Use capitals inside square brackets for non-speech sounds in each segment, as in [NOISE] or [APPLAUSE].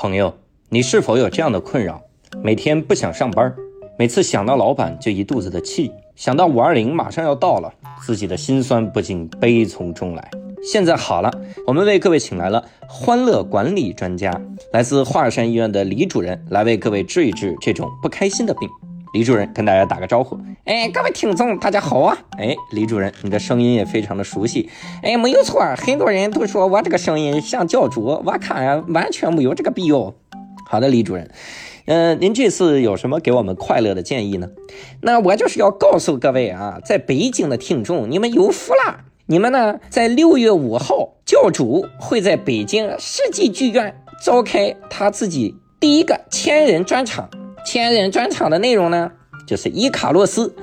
朋友，你是否有这样的困扰？每天不想上班，每次想到老板就一肚子的气，想到五二零马上要到了，自己的心酸不禁悲从中来。现在好了，我们为各位请来了欢乐管理专家，来自华山医院的李主任，来为各位治一治这种不开心的病。李主任跟大家打个招呼，哎，各位听众，大家好啊！哎，李主任，你的声音也非常的熟悉，哎，没有错，很多人都说我这个声音像教主，我看完全没有这个必要。好的，李主任，呃，您这次有什么给我们快乐的建议呢？那我就是要告诉各位啊，在北京的听众，你们有福啦！你们呢，在六月五号，教主会在北京世纪剧院召开他自己第一个千人专场。千人专场的内容呢，就是伊卡洛斯。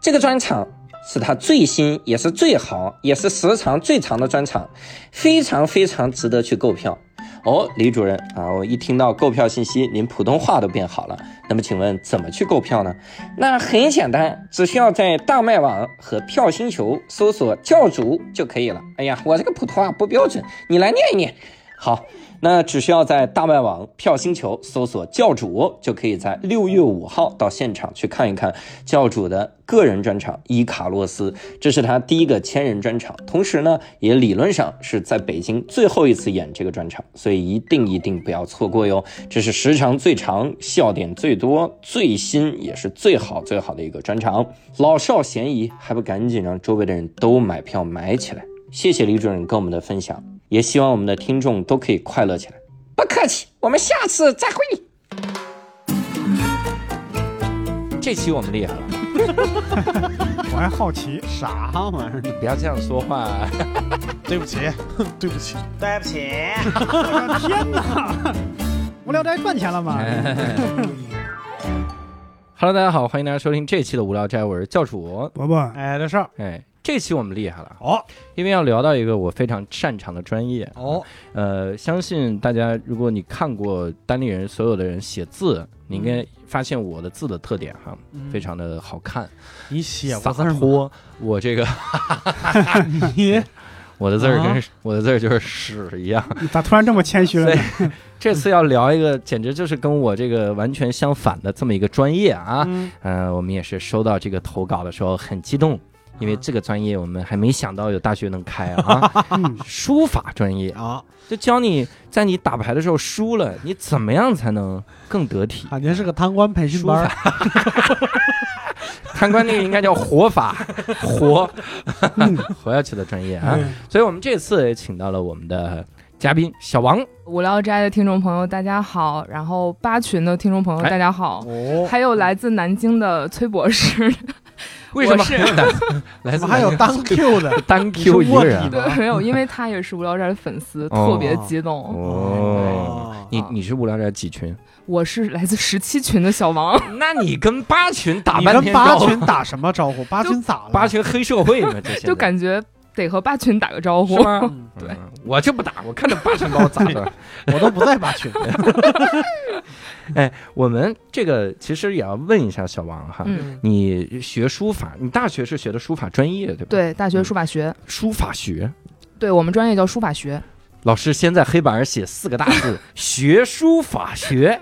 这个专场是他最新，也是最好，也是时长最长的专场，非常非常值得去购票。哦，李主任啊，我一听到购票信息，您普通话都变好了。那么，请问怎么去购票呢？那很简单，只需要在大麦网和票星球搜索教主就可以了。哎呀，我这个普通话不标准，你来念一念。好。那只需要在大麦网票星球搜索教主，就可以在六月五号到现场去看一看教主的个人专场《伊卡洛斯》，这是他第一个千人专场，同时呢，也理论上是在北京最后一次演这个专场，所以一定一定不要错过哟！这是时长最长、笑点最多、最新也是最好最好的一个专场，老少咸宜，还不赶紧让周围的人都买票买起来！谢谢李主任跟我们的分享。也希望我们的听众都可以快乐起来。不客气，我们下次再会。这期我们厉害了。[LAUGHS] 我还好奇啥玩意儿？[LAUGHS] 不要这样说话。[LAUGHS] 对不起，对不起，对不起。天哪！无聊斋赚钱了吗？Hello，大家好，欢迎大家收听这期的无聊斋，我是教主伯伯。哎，这事哎。这期我们厉害了哦，因为要聊到一个我非常擅长的专业哦。呃，相信大家，如果你看过单立人所有的人写字，你应该发现我的字的特点哈，非常的好看。你写洒脱，我这个，[LAUGHS] 你，[LAUGHS] 我的字儿跟我的字儿就是屎一样。咋突然这么谦虚了呢？这次要聊一个，简直就是跟我这个完全相反的这么一个专业啊。嗯，我们也是收到这个投稿的时候很激动。因为这个专业我们还没想到有大学能开啊，[LAUGHS] 书法专业。啊，就教你在你打牌的时候输了，你怎么样才能更得体？感觉是个贪官培训班，贪官那个应该叫活法，活。活下去的专业啊。所以我们这次也请到了我们的嘉宾小王，无聊斋的听众朋友大家好，然后八群的听众朋友大家好，还有来自南京的崔博士。为什么是？[LAUGHS] 来自还有单 [LAUGHS] Q 的单 Q 一个人？对，没有，因为他也是无聊斋的粉丝，特别激动。哦，你你是无聊斋几群？我是来自十七群的小王。[LAUGHS] 那你跟八群打半天八群打什么招呼？八群咋了？八群黑社会嘛，就感觉得和八群打个招呼。[LAUGHS] 对，我就不打，我看着八群把我咋的，[LAUGHS] 我都不在八群。哎，我们这个其实也要问一下小王哈，你学书法，你大学是学的书法专业对吧？对，大学书法学。书法学，对我们专业叫书法学。老师先在黑板上写四个大字：学书法学，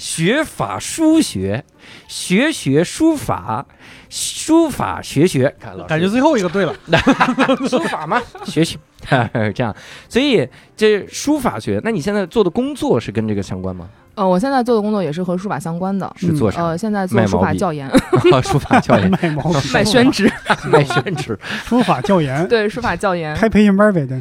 学法书学，学学书法，书法学学。看老师，感觉最后一个对了，[LAUGHS] 书法吗？学学，[LAUGHS] 这样。所以这书法学，那你现在做的工作是跟这个相关吗？呃，我现在做的工作也是和书法相关的，是做啥？呃，现在做书法教研，[LAUGHS] [LAUGHS] 书法教研 [LAUGHS] 卖毛卖宣纸，卖宣纸，书法教研，对，书法教研开培训班呗，对，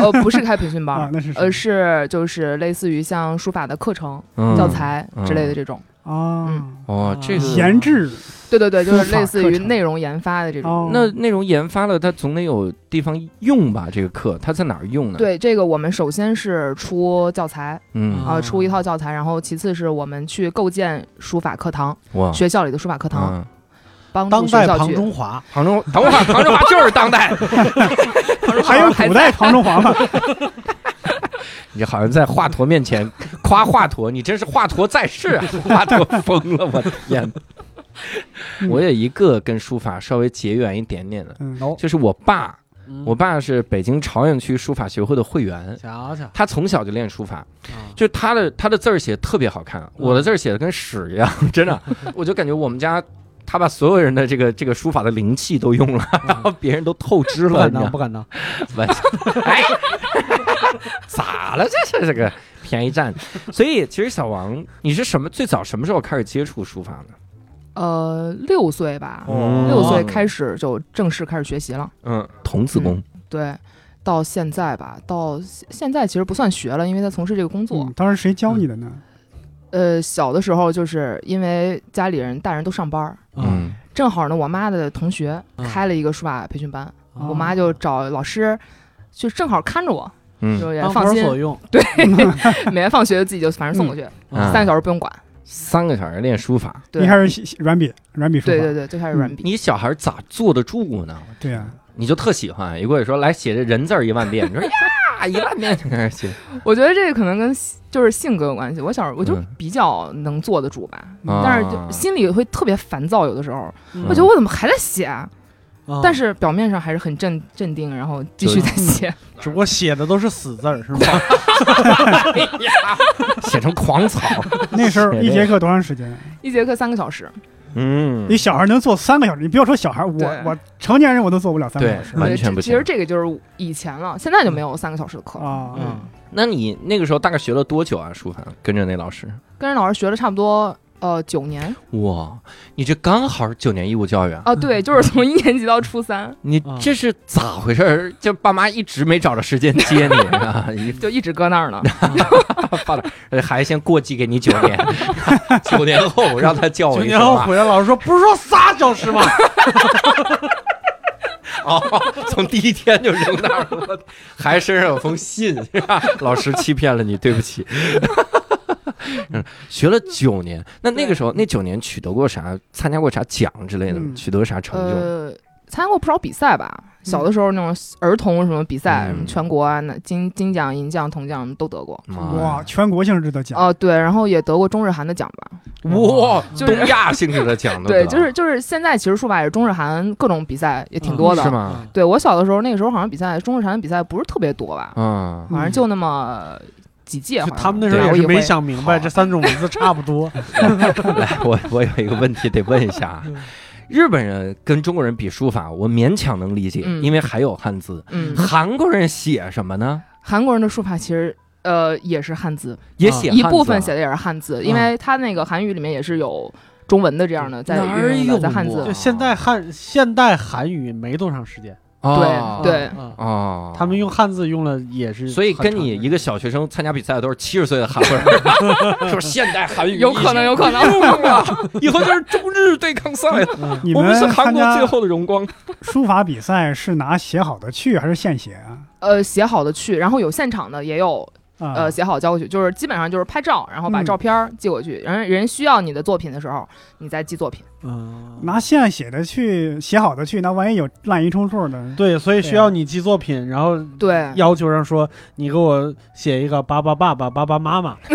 呃，不是开培训班，那是，呃，是就是类似于像书法的课程、教材之类的这种。哦，哦，这个闲置。对对对，就是类似于内容研发的这种。那内容研发了，它总得有地方用吧？这个课它在哪儿用呢？对，这个我们首先是出教材，嗯啊，出一套教材，然后其次是我们去构建书法课堂，哇，学校里的书法课堂，帮当代庞中华，庞中等会儿，[LAUGHS] 庞中华就是当代，[LAUGHS] 还有古代 [LAUGHS] 庞中华吗？你好像在华佗面前 [LAUGHS] 夸华佗，你真是华佗在世啊！[LAUGHS] 华佗疯了，我的天！我有一个跟书法稍微结缘一点点的，就是我爸我爸是北京朝阳区书法学会的会员，瞧瞧，他从小就练书法，就他的他的字儿写特别好看，我的字儿写的跟屎一样，[LAUGHS] 真的，我就感觉我们家他把所有人的这个这个书法的灵气都用了，然后别人都透支了，不敢当，不敢当，[LAUGHS] 哎，[LAUGHS] 咋了？这是这个便宜占，所以其实小王，你是什么最早什么时候开始接触书法呢？呃，六岁吧，六岁开始就正式开始学习了。嗯，童子功。对，到现在吧，到现在其实不算学了，因为他从事这个工作。当时谁教你的呢？呃，小的时候就是因为家里人大人都上班嗯，正好呢，我妈的同学开了一个书法培训班，我妈就找老师，就正好看着我，就也放心。对，[LAUGHS] 每天放学自己就反正送过去，三个小时不用管。三个小时练书法，一开始软笔，软笔书法，对对对，最开始软笔。你小孩咋坐得住呢？对呀，你就特喜欢，一过去说来写这人字儿一万遍，你说 [LAUGHS] 呀一万遍就开始写。我觉得这个可能跟就是性格有关系。我小时候我就比较能坐得住吧，但是就心里会特别烦躁，有的时候我觉得我怎么还在写。但是表面上还是很镇镇定，然后继续在写，只不过写的都是死字儿，是吗？[LAUGHS] 写成狂草。[LAUGHS] 那时候一节课多长时间？一节课三个小时。嗯，你小孩能做三个小时？你不要说小孩，我我成年人我都做不了三个小时，完全不行。其实这个就是以前了，现在就没有三个小时的课啊。嗯，那你那个时候大概学了多久啊？书法跟着那老师？跟着老师学了差不多。呃，九年哇，你这刚好九年义务教育啊？啊，对，[LAUGHS] 就是从一年级到初三。你这是咋回事？就爸妈一直没找着时间接你啊？[LAUGHS] 就一直搁那儿呢。爸的，孩子先过继给你九年，[LAUGHS] 九年后让他教我。九年后回来，老师说不是说仨小时吗？哦，从第一天就扔那儿了。孩子身上有封信，是吧？老师欺骗了你，对不起。[LAUGHS] 嗯，学了九年，那那个时候那九年取得过啥？参加过啥奖之类的？取得啥成就？呃，参加过不少比赛吧。小的时候那种儿童什么比赛，什么全国啊，那金金奖、银奖、铜奖都得过。哇，全国性质的奖哦，对，然后也得过中日韩的奖吧。哇，东亚性质的奖对，就是就是现在其实书法也是中日韩各种比赛也挺多的，是吗？对我小的时候那个时候好像比赛中日韩的比赛不是特别多吧？嗯，反正就那么。几届？他们那时候也是没想明白，这三种文字差不多。[LAUGHS] 来，我我有一个问题得问一下啊，日本人跟中国人比书法，我勉强能理解，因为还有汉字。嗯，韩国人写什么呢？韩国人的书法其实呃也是汉字，也写一部分写的也是汉字，因为他那个韩语里面也是有中文的这样的在在汉字。就现代汉现代韩语没多长时间。对对哦，他们用汉字用了也是，所以跟你一个小学生参加比赛的都是七十岁的韩国人，[LAUGHS] 就是现代韩语，有可能有可能啊，[LAUGHS] 以后就是中日对抗赛了。你们是韩国最后的荣光。书法比赛是拿写好的去还是现写啊？呃，写好的去，然后有现场的也有。呃，写好交过去，就是基本上就是拍照，然后把照片寄过去。人人需要你的作品的时候，你再寄作品。嗯，拿现写的去写好的去，那万一有滥竽充数的，对，所以需要你寄作品，然后对要求上说你给我写一个爸爸爸爸爸爸妈妈。[LAUGHS]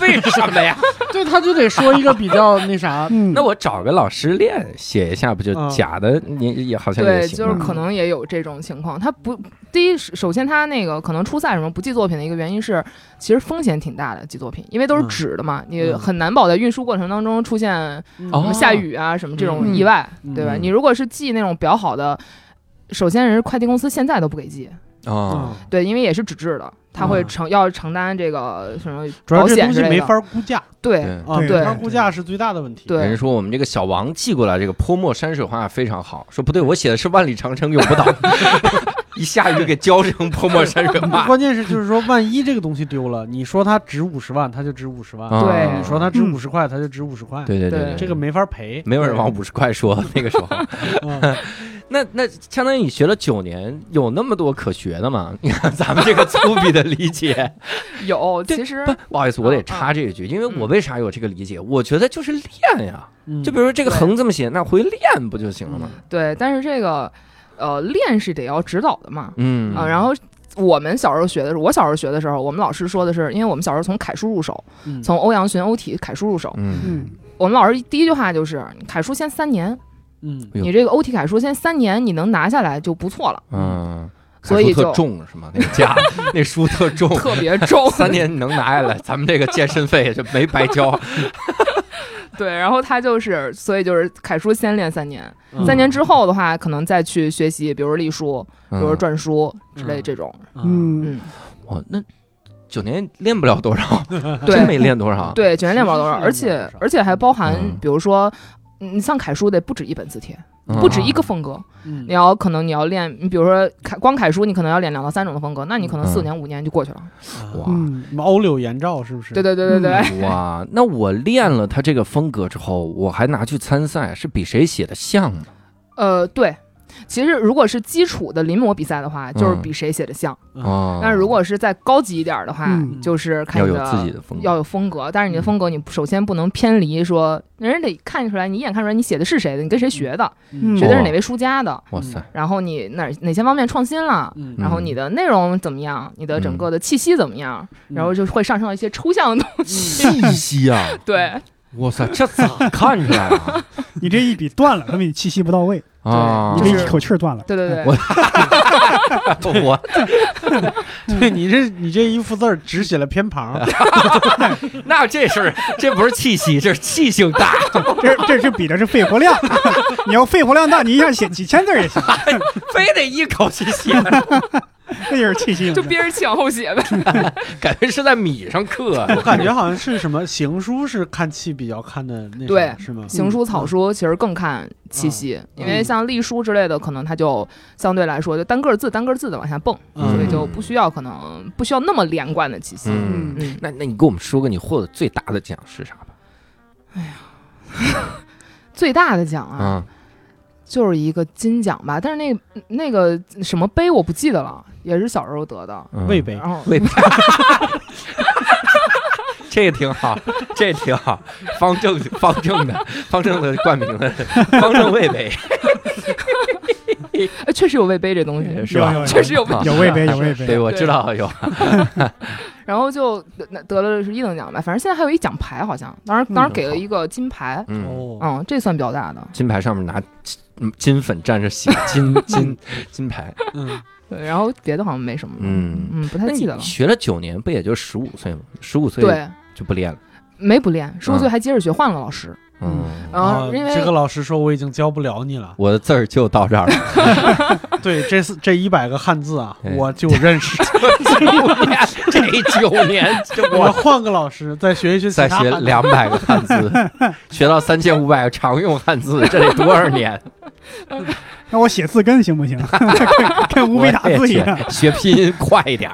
为什么呀？[LAUGHS] 对，他就得说一个比较 [LAUGHS] 那啥。那我找个老师练写一下，不就假的？你也好像对，就是可能也有这种情况。他不，第一，首先他那个可能初赛什么不寄作品的一个原因是，其实风险挺大的寄作品，因为都是纸的嘛，你很难保在运输过程当中出现下雨啊什么这种意外，对吧？你如果是寄那种比较好的，首先人快递公司现在都不给寄啊，对，因为也是纸质的。他会承要承担这个什么保险之类的，没法估价。对啊，没法估价是最大的问题。对，人说我们这个小王寄过来这个泼墨山水画非常好，说不对，我写的是万里长城永不倒，[LAUGHS] 一下雨就给浇成泼墨山水画。[LAUGHS] 关键是就是说，万一这个东西丢了，你说它值五十万，它就值五十万；对，你说它值五十块，它就值五十块。对对对，这个没法赔，没有人往五十块说那个时候。[LAUGHS] 那那相当于你学了九年，有那么多可学的吗？你看咱们这个粗鄙的理解，[LAUGHS] 有其实不不好意思，我得插这一句，因为我为啥有这个理解？我觉得就是练呀，就比如说这个横这么写，那回练不就行了吗？对，但是这个呃练是得要指导的嘛，嗯。啊，然后我们小时候学的时候，我小时候学的时候，我们老师说的是，因为我们小时候从楷书入手，从欧阳询、欧体楷书入手，嗯，我们老师第一句话就是楷书先三年。嗯。你这个欧体楷书先三年你能拿下来就不错了，嗯，所以特就重是吗？那个架 [LAUGHS] 那书特重，特别重。三年你能拿下来，咱们这个健身费就没白交。对，然后他就是，所以就是楷书先练三年，嗯三年之后的话，可能再去学习，比如隶书，比如嗯篆书之类嗯这种。嗯嗯，嗯，哦，那九年练不了多少，[LAUGHS] 真没练多少。对，九年练不了多少，而且而且还包含嗯，比如说。嗯你像楷书得不止一本字帖，嗯不止一个风格，嗯你要可能你要练，你比如说楷光楷书，你可能要练两到三种的风格，那你可能四嗯年五年就过去了。哇嗯什么欧柳颜照是不是？对对对对对，哇，那我练了他这个风格之后，我还拿去参赛，是比谁写的像吗？呃，对。其实，如果是基础的临摹比赛的话，就是嗯比谁写的像。嗯。哦，但是如果是再高级一点儿的话，嗯。就是看要有你的自己的风格，要有风格，但是你的风格你首先不能偏离说，人家得看出来，你一眼看出来你写的是谁的，你跟谁学的，嗯。学的是哪位书家的，哇塞，然后你哪哪些方面创新了，嗯。然后你的内容怎么样，你的整个的气息怎么样，嗯。然后就会上升到一些抽象的东西。气息啊！[LAUGHS] 对，哇塞，这咋看出来啊？[LAUGHS] 你这一笔断了，说明你气息不到位，啊，就是你这一口气儿断了。对对对，我 [LAUGHS] 我 [LAUGHS] 对你这你这一幅字儿只写了偏旁，[LAUGHS] 那这是这不是气息，这是气性大，这这是比的是肺活量，你要肺活量大，你一下写几千字儿也行，非得一口气写，那就是气性。就憋着气往后写呗。感觉是在米上刻。我感觉好像是什么行书是看气比较看的那对是吗？行书、草书其实更看气息，因为像隶书之类的，可能它就相对来说就单个字单个字的往下蹦，嗯所以就不需要可能不需要那么连贯的气息。嗯，嗯，那那你给我们说个你获得最大的奖是啥吧？哎 [LAUGHS] 呀最大的奖啊，啊，就是一个金奖吧，但是那那个什么杯我不记得了，也是小时候得的。嗯魏碑然后魏碑，[LAUGHS] 这个挺好，这挺好，方正方正的方正的冠名的方正魏碑哎确实有魏杯这东西，是吧？确实有有魏杯，有魏杯。对，我知道有，[LAUGHS] 然后就得得了是一等奖吧，反正现在还有一奖牌，好像当时当时给了一个金牌，嗯，哦，嗯，这算比较大的。金牌上面拿金金粉蘸着写，金 [LAUGHS] 金金牌，嗯，[LAUGHS] 对，然后别的好像没什么了，嗯。嗯，不太记得了。学了九年，不也就十五岁吗？十五岁对，就不练了。没不练，十五嗯岁还接着学，换了老师。嗯，然后因为这个老师说我已经教不了你了。我的字儿就到这儿了。[LAUGHS] 对，这四这一百个汉字啊哎，我就认识。这九年，这 [LAUGHS] 我我换个老师再学一学其再学两百个汉字，[LAUGHS] 学到三千五百个常用汉字，这得多少年？那我写字根行不行？跟跟乌梅打字一样。学拼音快一点。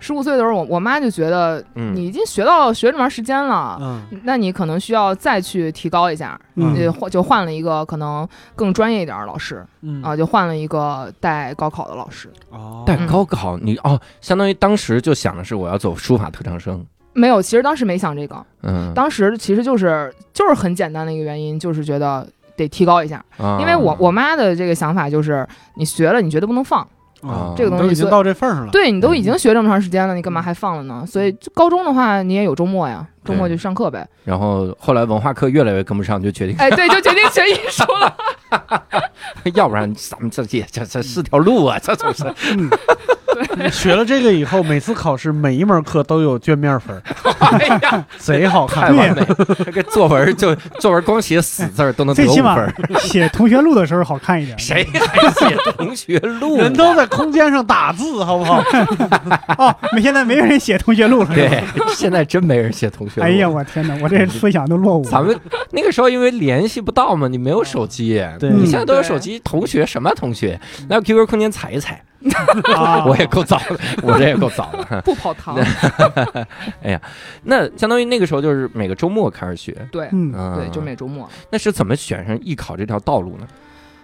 十五岁的时候，我我妈就觉得嗯你已经学到学这么长时间了，嗯那你可能需要再去提高一下，嗯就换就换了一个可能更专业一点的老师嗯啊，就换了一个带高考的老师。哦，带高考你哦，相当于当时就想的是我要走书法特长生。没有，其实当时没想这个，嗯，当时其实就是就是很简单的一个原因，就是觉得得提高一下，啊因为我我妈的这个想法就是你学了，你绝对不能放，啊这个东西都已经到这份儿上了。对你都已经学这么长时间了，你干嘛还放了呢？所以就高中的话，你也有周末呀，周末就上课呗。然后后来文化课越来越跟不上，就决定，哎，对，就决定学艺术了。[LAUGHS] 要不然咱们这这这这是条路啊，这总是。嗯 [LAUGHS] 学了这个以后，每次考试每一门课都有卷面分儿，哎呀，贼好太看。完美！这个作文就作文光写死字儿都能得最起码五分儿，写同学录的时候好看一点。谁还写同学录啊？人都在空间上打字，好不好？[LAUGHS] 哦，没现在没有人写同学录了。对，现在真没人写同学录。哎呀，我天哪，我这思想都落伍了。咱们那个时候因为联系不到嘛，你没有手机，对。你现在都有手机，同学什么同学？来我 QQ 空间踩一踩，啊，[LAUGHS] 我也够早的，[LAUGHS] 我这也够早的。不跑堂，[LAUGHS] 哎呀那相当于那个时候就是每个周末开始学，对嗯，嗯，对，就每周末，那是怎么选上艺考这条道路呢？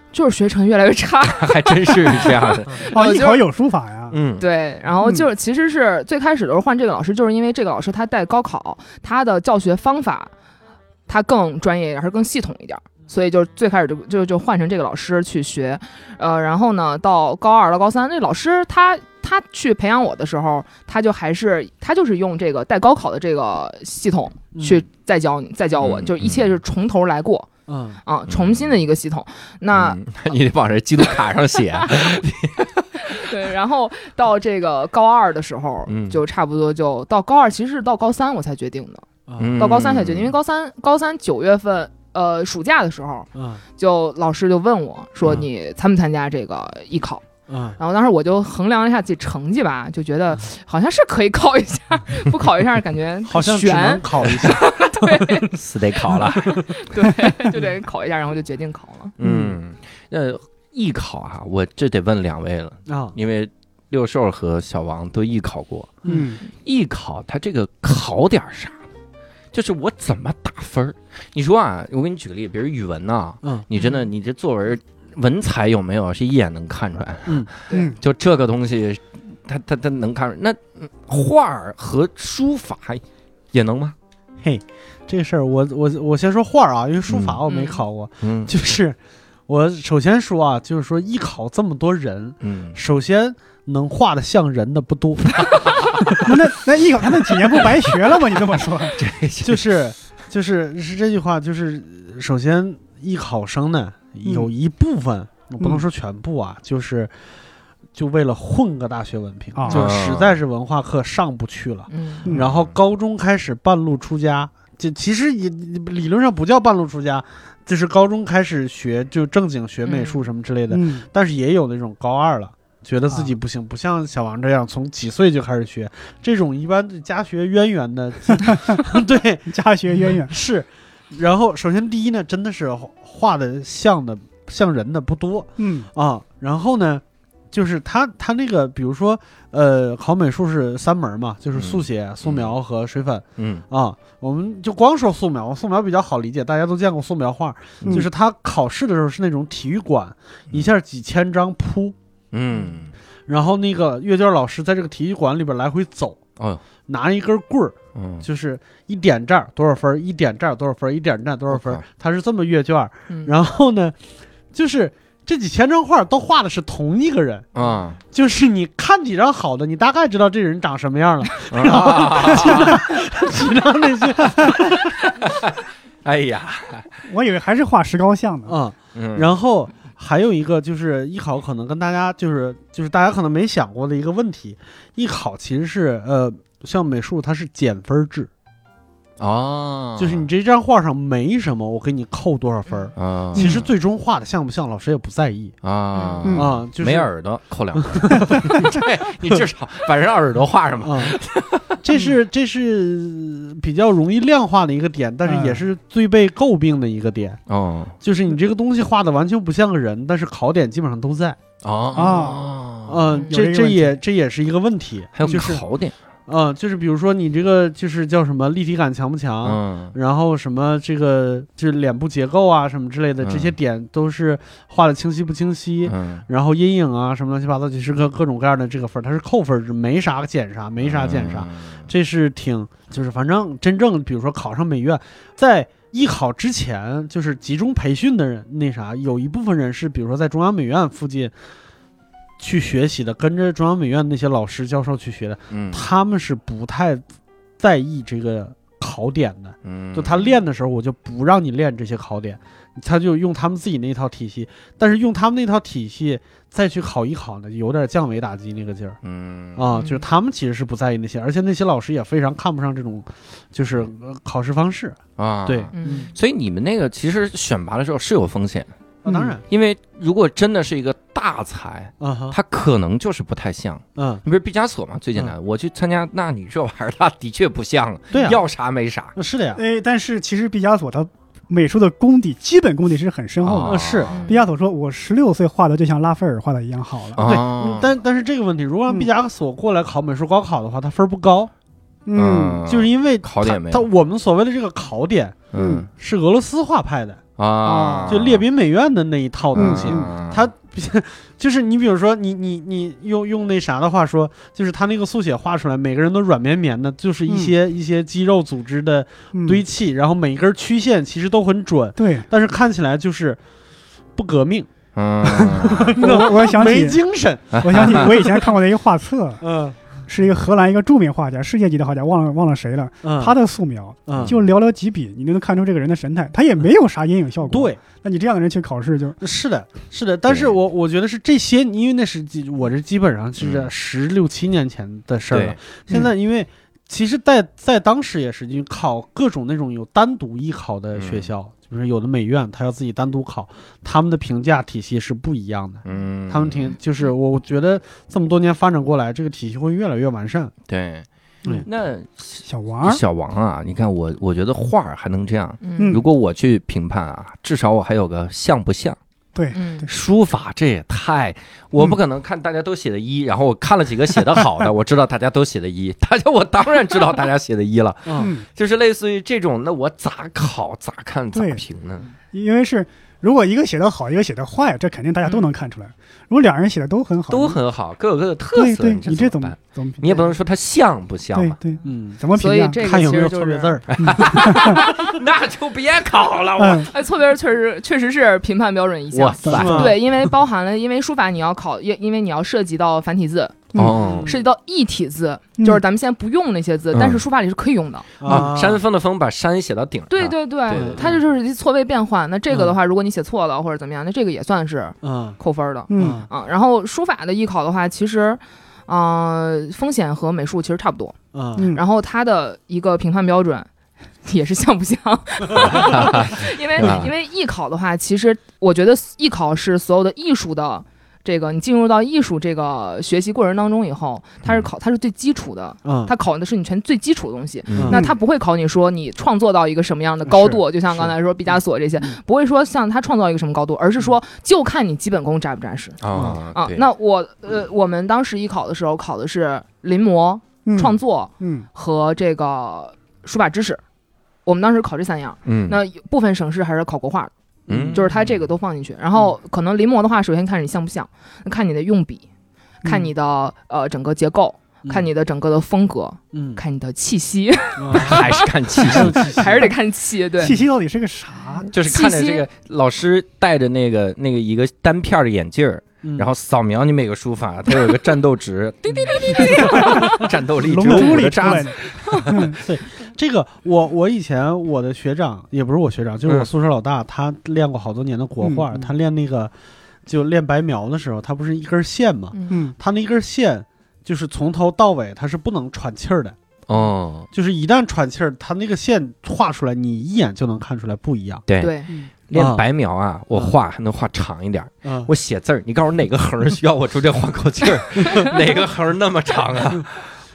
就是学成越来越差。还真是这样的，哦，艺考有书法呀。嗯，对，然后就是其实是最开始的时候换这个老师，就是因为这个老师他带高考，他的教学方法他更专业一点，还是更系统一点。所以就最开始就就就换成这个老师去学，呃，然后呢，到高二到高三，那老师他他去培养我的时候，他就还是他就是用这个带高考的这个系统去再教你再教我，嗯就一切是从头来过，嗯。啊，重新的一个系统。那嗯 [LAUGHS] 你得往这基督卡上写，[LAUGHS] 对，然后到这个高二的时候，嗯。就差不多就到高二，其实是到高三我才决定的，嗯。到高三才决定，因为高三高三九月份。呃，暑假的时候，嗯就老师就问我说：“嗯你参不参加这个艺考？”嗯然后当时我就衡量了一下自己成绩吧，就觉得好像是可以考一下，[LAUGHS] 不考一下感觉好像只能悬，考一下。[LAUGHS] [LAUGHS] 对是得考了。对，就得考一下，然后就决定考了。嗯，那艺考啊，我这得问两位了，啊，因为六兽和小王都艺考过。嗯，艺考它这个考点啥的，就是我怎么打分儿？你说啊，我给你举个例子，比如语文呐、嗯。你真的你这作文文采有没有是一眼能看出来，嗯，就这个东西，他他他能看出来。那嗯画儿和书法也能吗？嘿，这事儿我我我先说画儿啊，因为书法嗯。我没嗯考过，嗯。就是我首先说啊，就是说艺考这么多人，嗯，首先能画的像人的不多，[LAUGHS] 那那那艺考他那几年不白学了吗？你这么说，[LAUGHS] 这就是就是是这句话，就是首先艺考生呢有一部分，我不能说全部啊，就是就为了混个大学文凭，啊。就实在是文化课上不去了，嗯。嗯。然后高中开始半路出家，就其实也理论上不叫半路出家，就是高中开始学就正经学美术什么之类的，嗯但是也有那种高二了。觉得自己不行，不像小王这样从几岁就开始学，这种一般家学渊源的，[LAUGHS] 对，[LAUGHS] 家学渊源，是。然后首先第一呢，真的是画的像的像人的不多嗯啊。然后呢，就是他他那个，比如说呃，考美术是三门嘛，就是速写、素描和水粉嗯。啊。我们就光说素描，素描比较好理解，大家都见过素描画，嗯就是他考试的时候是那种体育馆，一下几千张铺。嗯，然后那个阅卷老师在这个体育馆里边来回走，哦，拿一根棍儿，嗯，就是一点这儿多少分儿，一点这儿多少分儿，一点这儿多少分儿，他是这么阅卷然后呢，就是这几千张画都画的是同一个人，啊，就是你看几张好的，你大概知道这人长什么样了。啊。其他那些哎呀，我以为还是画石膏像呢。啊、嗯，然后还有一个就是艺考，可能跟大家就是就是大家可能没想过的一个问题，艺考其实是呃，像美术它是减分制。哦，就是你这张画上没什么，我给你扣多少分儿。啊其实最终画的像不像，老师也不在意啊嗯啊，就是没耳朵扣两分，[LAUGHS] 对你至少把人耳朵画上吧。啊，这是这是比较容易量化的一个点，但是也是最被诟病的一个点，哦就是你这个东西画的完全不像个人，但是考点基本上都在。哦，嗯，这这这也这也是一个问题，还有就是考点，嗯，就是比如说你这个就是叫什么立体感强不强，嗯然后什么这个就是脸部结构啊什么之类的，嗯这些点都是画的清晰不清晰，嗯，然后阴影啊什么乱七八糟，就是各各种各样的这个分儿，它是扣分制，没啥减啥，没啥减啥，嗯这是挺就是反正真正比如说考上美院，在艺考之前就是集中培训的人，那啥有一部分人是比如说在中央美院附近去学习的，跟着中央美院那些老师教授去学的，嗯，他们是不太在意这个考点的。嗯。就他练的时候，我就不让你练这些考点，他就用他们自己那一套体系，但是用他们那套体系再去考一考呢，有点降维打击那个劲儿。嗯。啊。嗯就是他们其实是不在意那些，而且那些老师也非常看不上这种，就是、呃考试方式。啊，对，嗯。所以你们那个其实选拔的时候是有风险，啊，当然，因为如果真的是一个大才，他可能就是不太像。嗯，你比如毕加索嘛，最简单，我去参加，那你这玩意儿，他的确不像了，[LAUGHS] 对啊。要啥没啥。是的呀，哎，但是其实毕加索他美术的功底，基本功底是很深厚的。啊呃是。毕加索说：“我十六岁画的就像拉斐尔画的一样好了。对啊，但但是这个问题，如果让嗯。毕加索过来考美术高考的话，他分儿不高，嗯。就是因为考点没他他我们所谓的这个考点嗯。是俄罗斯画派的，啊，就列宾美院的那一套东西。嗯他 [LAUGHS] 就是你，比如说你你你用用那啥的话说，就是他那个速写画出来，每个人都软绵绵的，就是一些、一些肌肉组织的嗯。堆砌，然后每一根曲线其实都很准，对，但是看起来就是不革命，嗯。[LAUGHS] 我我想没起，精神。我想起 [LAUGHS] 我以前看过的一个画册，嗯是一个荷兰一个著名画家，世界级的画家，忘了忘了谁了。嗯，他的素描嗯。就寥寥几笔，你就能看出这个人的神态，他也没有啥阴影效果。，对，那你这样的人去考试就是的，是的，但是我我觉得是这些，因为那是基我这基本上是嗯。十六七年前的事儿了。，现在因为其实在，在当时也是，就考各种那种有单独艺考的学校，就是有的美院，他要自己单独考，他们的评价体系是不一样的。嗯，他们挺就是我我觉得这么多年发展过来，这个体系会越来越完善。对嗯。那小王，小王啊，你看我，我觉得画儿还能这样。嗯如果我去评判啊，至少我还有个像不像。对，嗯。书法这也太，我不可能看大家都写的一，然后我看了几个写的好的，[LAUGHS] 我知道大家都写的一，大家我当然知道大家写的一了，嗯，[LAUGHS] 嗯，就是类似于这种，那我咋考咋看咋对评呢？因为是如果一个写的好，一个写的坏，这肯定大家都能看出来。如果两人写的都很好，都很好，各有各的特色，对对，你这怎么怎么办？怎么？你也不能说它像不像嘛？对对，嗯，怎么评价？所以这个看有没有其实就是错别字儿。[LAUGHS] 那就别考了，我嗯，哎，错别字确实确实是评判标准一项。哇塞，对，因为包含了，因为书法你要考，因因为你要涉及到繁体字，嗯。哦。涉及到异体字，嗯。就是咱们现在不用那些字，嗯。但是书法里是可以用的。啊，山峰的峰把山写到顶上，对对对。对对，它这就是错位变换。那这个的话，如果你写错了或者怎么样，那这个也算是嗯。扣分的。嗯，啊。然后书法的艺考的话，其实。呃，风险和美术其实差不多，嗯嗯，然后它的一个评判标准 [LAUGHS] 也是像不像？[LAUGHS] [LAUGHS] 因为啊因为艺考的话，其实我觉得艺考是所有的艺术的这个，你进入到艺术这个学习过程当中以后，它是考它是最基础的，嗯，它考的是你全最基础的东西。嗯。那它不会考你说你创作到一个什么样的高度，就像刚才说毕加索这些嗯，不会说像他创造一个什么高度，而是说就看你基本功扎不扎实。啊，啊那我呃，我们当时艺考的时候考的是临摹、嗯创，作嗯。和这个书法知识，我们当时考这三样。嗯。那有部分省市还是考国画的，嗯。就是它这个都放进去。然后可能临摹的话，首先看你像不像，看你的用笔，嗯看你的呃整个结构，看你的整个的风格，嗯，看你的气息，嗯 [LAUGHS] 还是看气息。[LAUGHS] 还是得看气。对，气息到底是个啥？就是看着这个老师戴着那个那个一个单片儿的眼镜儿，嗯。然后扫描你每个书法，它有一个战斗值，[LAUGHS] 滴滴滴滴滴，战斗力龙只有五珠里的。渣子。来的，嗯这个我我以前我的学长也不是我学长，就是我嗯。宿舍老大，他练过好多年的国画，他练那个就练白描的时候，他不是一根线嘛，嗯。嗯。他那根线就是从头到尾他是不能喘气儿的，哦，就是一旦喘气儿，他那个线画出来，你一眼就能看出来不一样。对，对，练啊白描啊，我画还能画长一点儿，嗯，我写字儿，你告诉我哪个横儿需要我中间换口气儿，[LAUGHS] 哪个横儿那么长啊？[LAUGHS]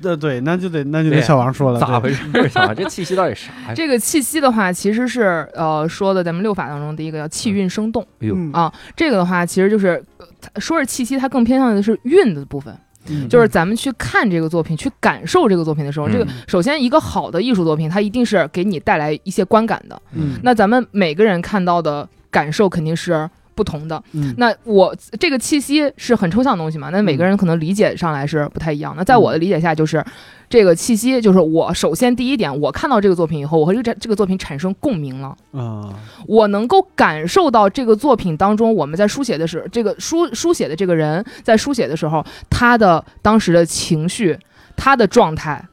对对，那就得那就得小王说了，咋回事儿？小王这气息到底啥呀？这个气息的话，其实是呃说的咱们六法当中第一个叫气韵生动哎呦，嗯啊。这个的话，其实就是说是气息，它更偏向的是韵的部分，嗯就是咱们去看这个作品，去感受这个作品的时候，嗯这个首先一个好的艺术作品，它一定是给你带来一些观感的。嗯那咱们每个人看到的感受肯定是不同的。嗯那我这个气息是很抽象的东西嘛，那每个人可能理解上来是不太一样。那在我的理解下，就是这个气息，就是我首先第一点，我看到这个作品以后，我和这个这个作品产生共鸣了，啊我能够感受到这个作品当中我们在书写的时候，这个书书写的这个人在书写的时候，他的当时的情绪，他的状态。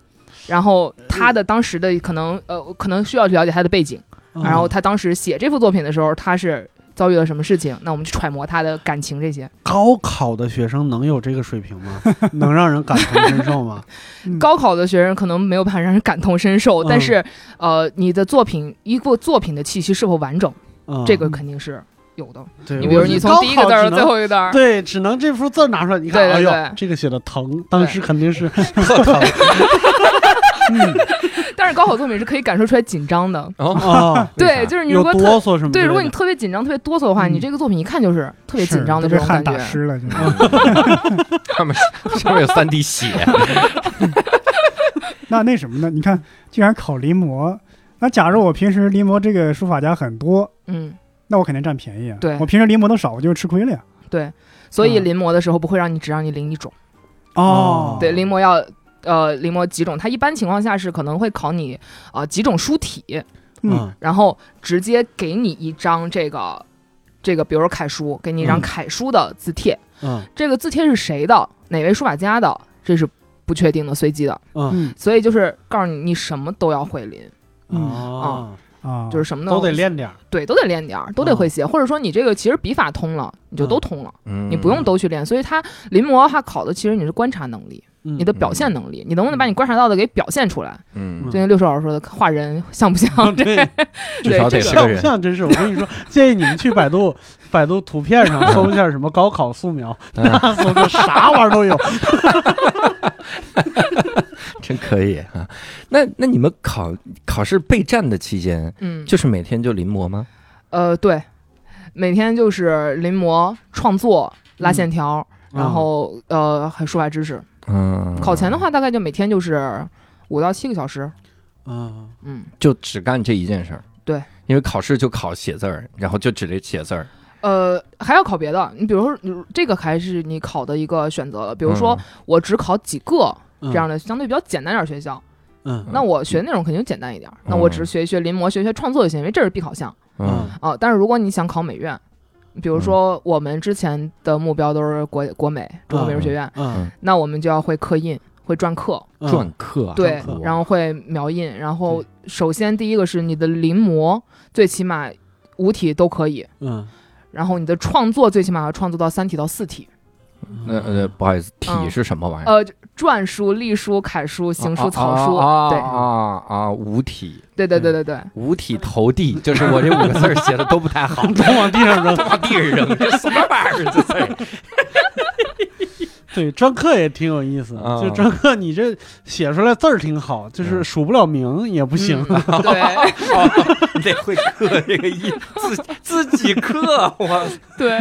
然后他的当时的可能呃可能需要去了解他的背景，嗯然后他当时写这幅作品的时候，他是遭遇了什么事情？那我们去揣摩他的感情这些。高考的学生能有这个水平吗？[LAUGHS] 能让人感同身受吗？[LAUGHS] 嗯高考的学生可能没有办法让人感同身受，嗯但是呃，你的作品一个作品的气息是否完整，嗯这个肯定是有的。对，你比如你从第一个字儿到最后一个字儿，对，只能这幅字拿出来，你看，对对对哎呦，这个写的疼，当时肯定是 [LAUGHS] [LAUGHS] 但是高考作品是可以感受出来紧张的。哦，啊，[LAUGHS] 对，就是你如果哆嗦什么。对，如果你特别紧张、特别哆嗦的话，嗯你这个作品一看就是特别紧张的是都被汗这种感觉。打湿了，就 [LAUGHS] 上面上面有三滴血，那那什么呢？你看，既然考临摹，那假如我平时临摹这个书法家很多，嗯，那我肯定占便宜啊。对我平时临摹的少，我就吃亏了呀。对。所以嗯临摹的时候不会让你只让你临一种，哦对，临摹要呃临摹几种，它一般情况下是可能会考你啊、呃几种书体，嗯，然后直接给你一张这个这个，比如说楷书，给你一张嗯。楷书的字帖。嗯。这个字帖是谁的？哪位书法家的？这是不确定的、随机的，嗯。嗯。所以就是告诉你，你什么都要会临，嗯。啊，啊，就是什么都得练点儿。对，都得练点儿，都得会写，或者说你这个其实笔法通了，你就都嗯通了，嗯你不用都去练。所以它临摹它考的其实你是观察能力，嗯你的表现能力，你能不能把你观察到的给表现出来？嗯就像六叔老师说的，画人像不像？对，[LAUGHS] 至少得对这个像是个人。像真是，我跟你说，建议你们去百度百度图片上搜一下什么高考素描，搜的啥玩意儿都有。[LAUGHS] 真可以啊！那那你们考考试备战的期间，嗯，就是每天就临摹吗？呃，对，每天就是临摹、创作、拉线条，然后呃，还有书法知识。嗯，考前的话，大概就每天就是五到七个小时。嗯嗯，就只干这一件事儿。对，因为考试就考写字儿，然后就只得写字儿。呃，还要考别的。你比如说，你这个还是你考的一个选择了。比如说，我只考几个嗯这样的相对比较简单点儿学校，嗯那我学的内容肯定简单一点儿。那我只学一学临摹，学一学创作就行，因为这是必考项嗯啊。但是如果你想考美院，比如说我们之前的目标都是国国美、中国美术学院，嗯那我们就要会刻印，会篆刻，嗯。篆刻啊，对，然后会描印，然后首先第一个是你的临摹，最起码五体都可以，嗯。然后你的创作最起码要创作到三体到四体，那呃，不好意思，体嗯。是什么玩意儿？呃，篆书、隶书、楷书、行书、草书，啊对啊啊！五体，对对对对对，五体投地，就是我这五个字儿写的都不太好，都 [LAUGHS] 往地上扔。[LAUGHS] 往地上扔，这什么玩意儿？这字儿 [LAUGHS] 对，篆刻也挺有意思。啊就篆刻，你这写出来字儿挺好，就是数不了名也不行。嗯对哦你得会刻这个意，自自己刻，我对，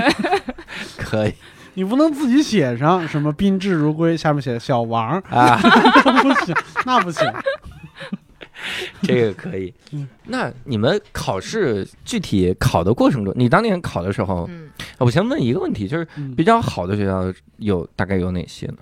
可以你不能自己写上什么 [LAUGHS] “宾至如归”，下面写“小王啊，”，[LAUGHS] 不行，那不行。[LAUGHS] 这个可以。嗯。那你们考试具体考的过程中，你当年考的时候，嗯，我先问一个问题，就是嗯。比较好的学校有大概有哪些呢？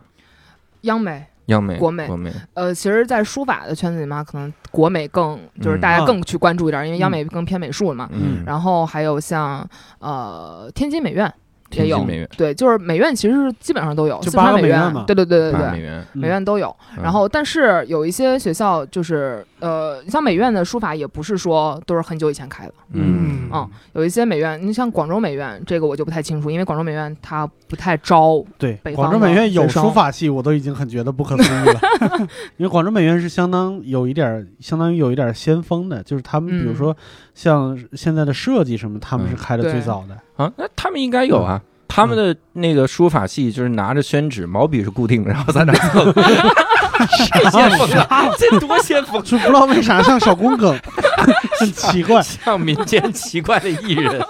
央美，央美、国美。国美，呃，其实，在书法的圈子里面，可能国美更就是大家更去关注一点，因为央美更偏美术了嘛。嗯，然后还有像呃天津美院也有。对，就是美院其实是基本上都有，四就八个川美院嘛。对对对对对，美院，嗯美院都有。嗯。然后，但是有一些学校就是呃，像美院的书法也不是说都是很久以前开的，嗯。嗯有一些美院，你像广州美院这个我就不太清楚，因为广州美院它不太招。对广州美院有书法系，我都已经很觉得不可思议了。[LAUGHS] 因为广州美院是相当有一点儿，相当于有一点儿先锋的，就是他们比如嗯。说像现在的设计什么，他们是嗯。开的最早的。啊，那他们应该有啊。他们的那个书法系就是拿着宣纸，毛笔是固定的，然后在那蹭，[LAUGHS] 太先锋了，这多先锋，就不知道为啥像小公梗，[LAUGHS] 很奇怪。像民间奇怪的艺人，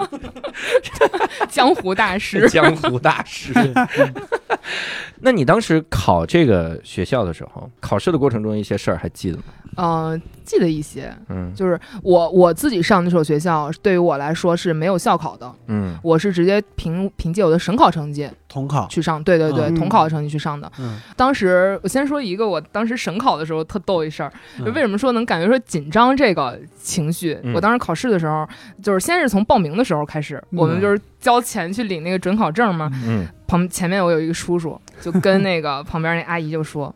江湖大师，[LAUGHS] 江湖大师。[LAUGHS] 那你当时考这个学校的时候，考试的过程中一些事儿还记得吗？呃，记得一些，嗯。就是我我自己上那所学校，对于我来说是没有校考的，嗯。我是直接凭凭借我的省考成绩统考，去上，对对对，嗯。统考的成绩去上的。嗯，当时我先说一个，我当时省考的时候特逗一事儿，嗯。为什么说能感觉说紧张这个情绪？嗯。我当时考试的时候，就是先是从报名的时候开始，嗯我们就是交钱去领那个准考证嘛。嗯旁前面我有一个叔叔，就跟那个 [LAUGHS] 旁边那阿姨就说：“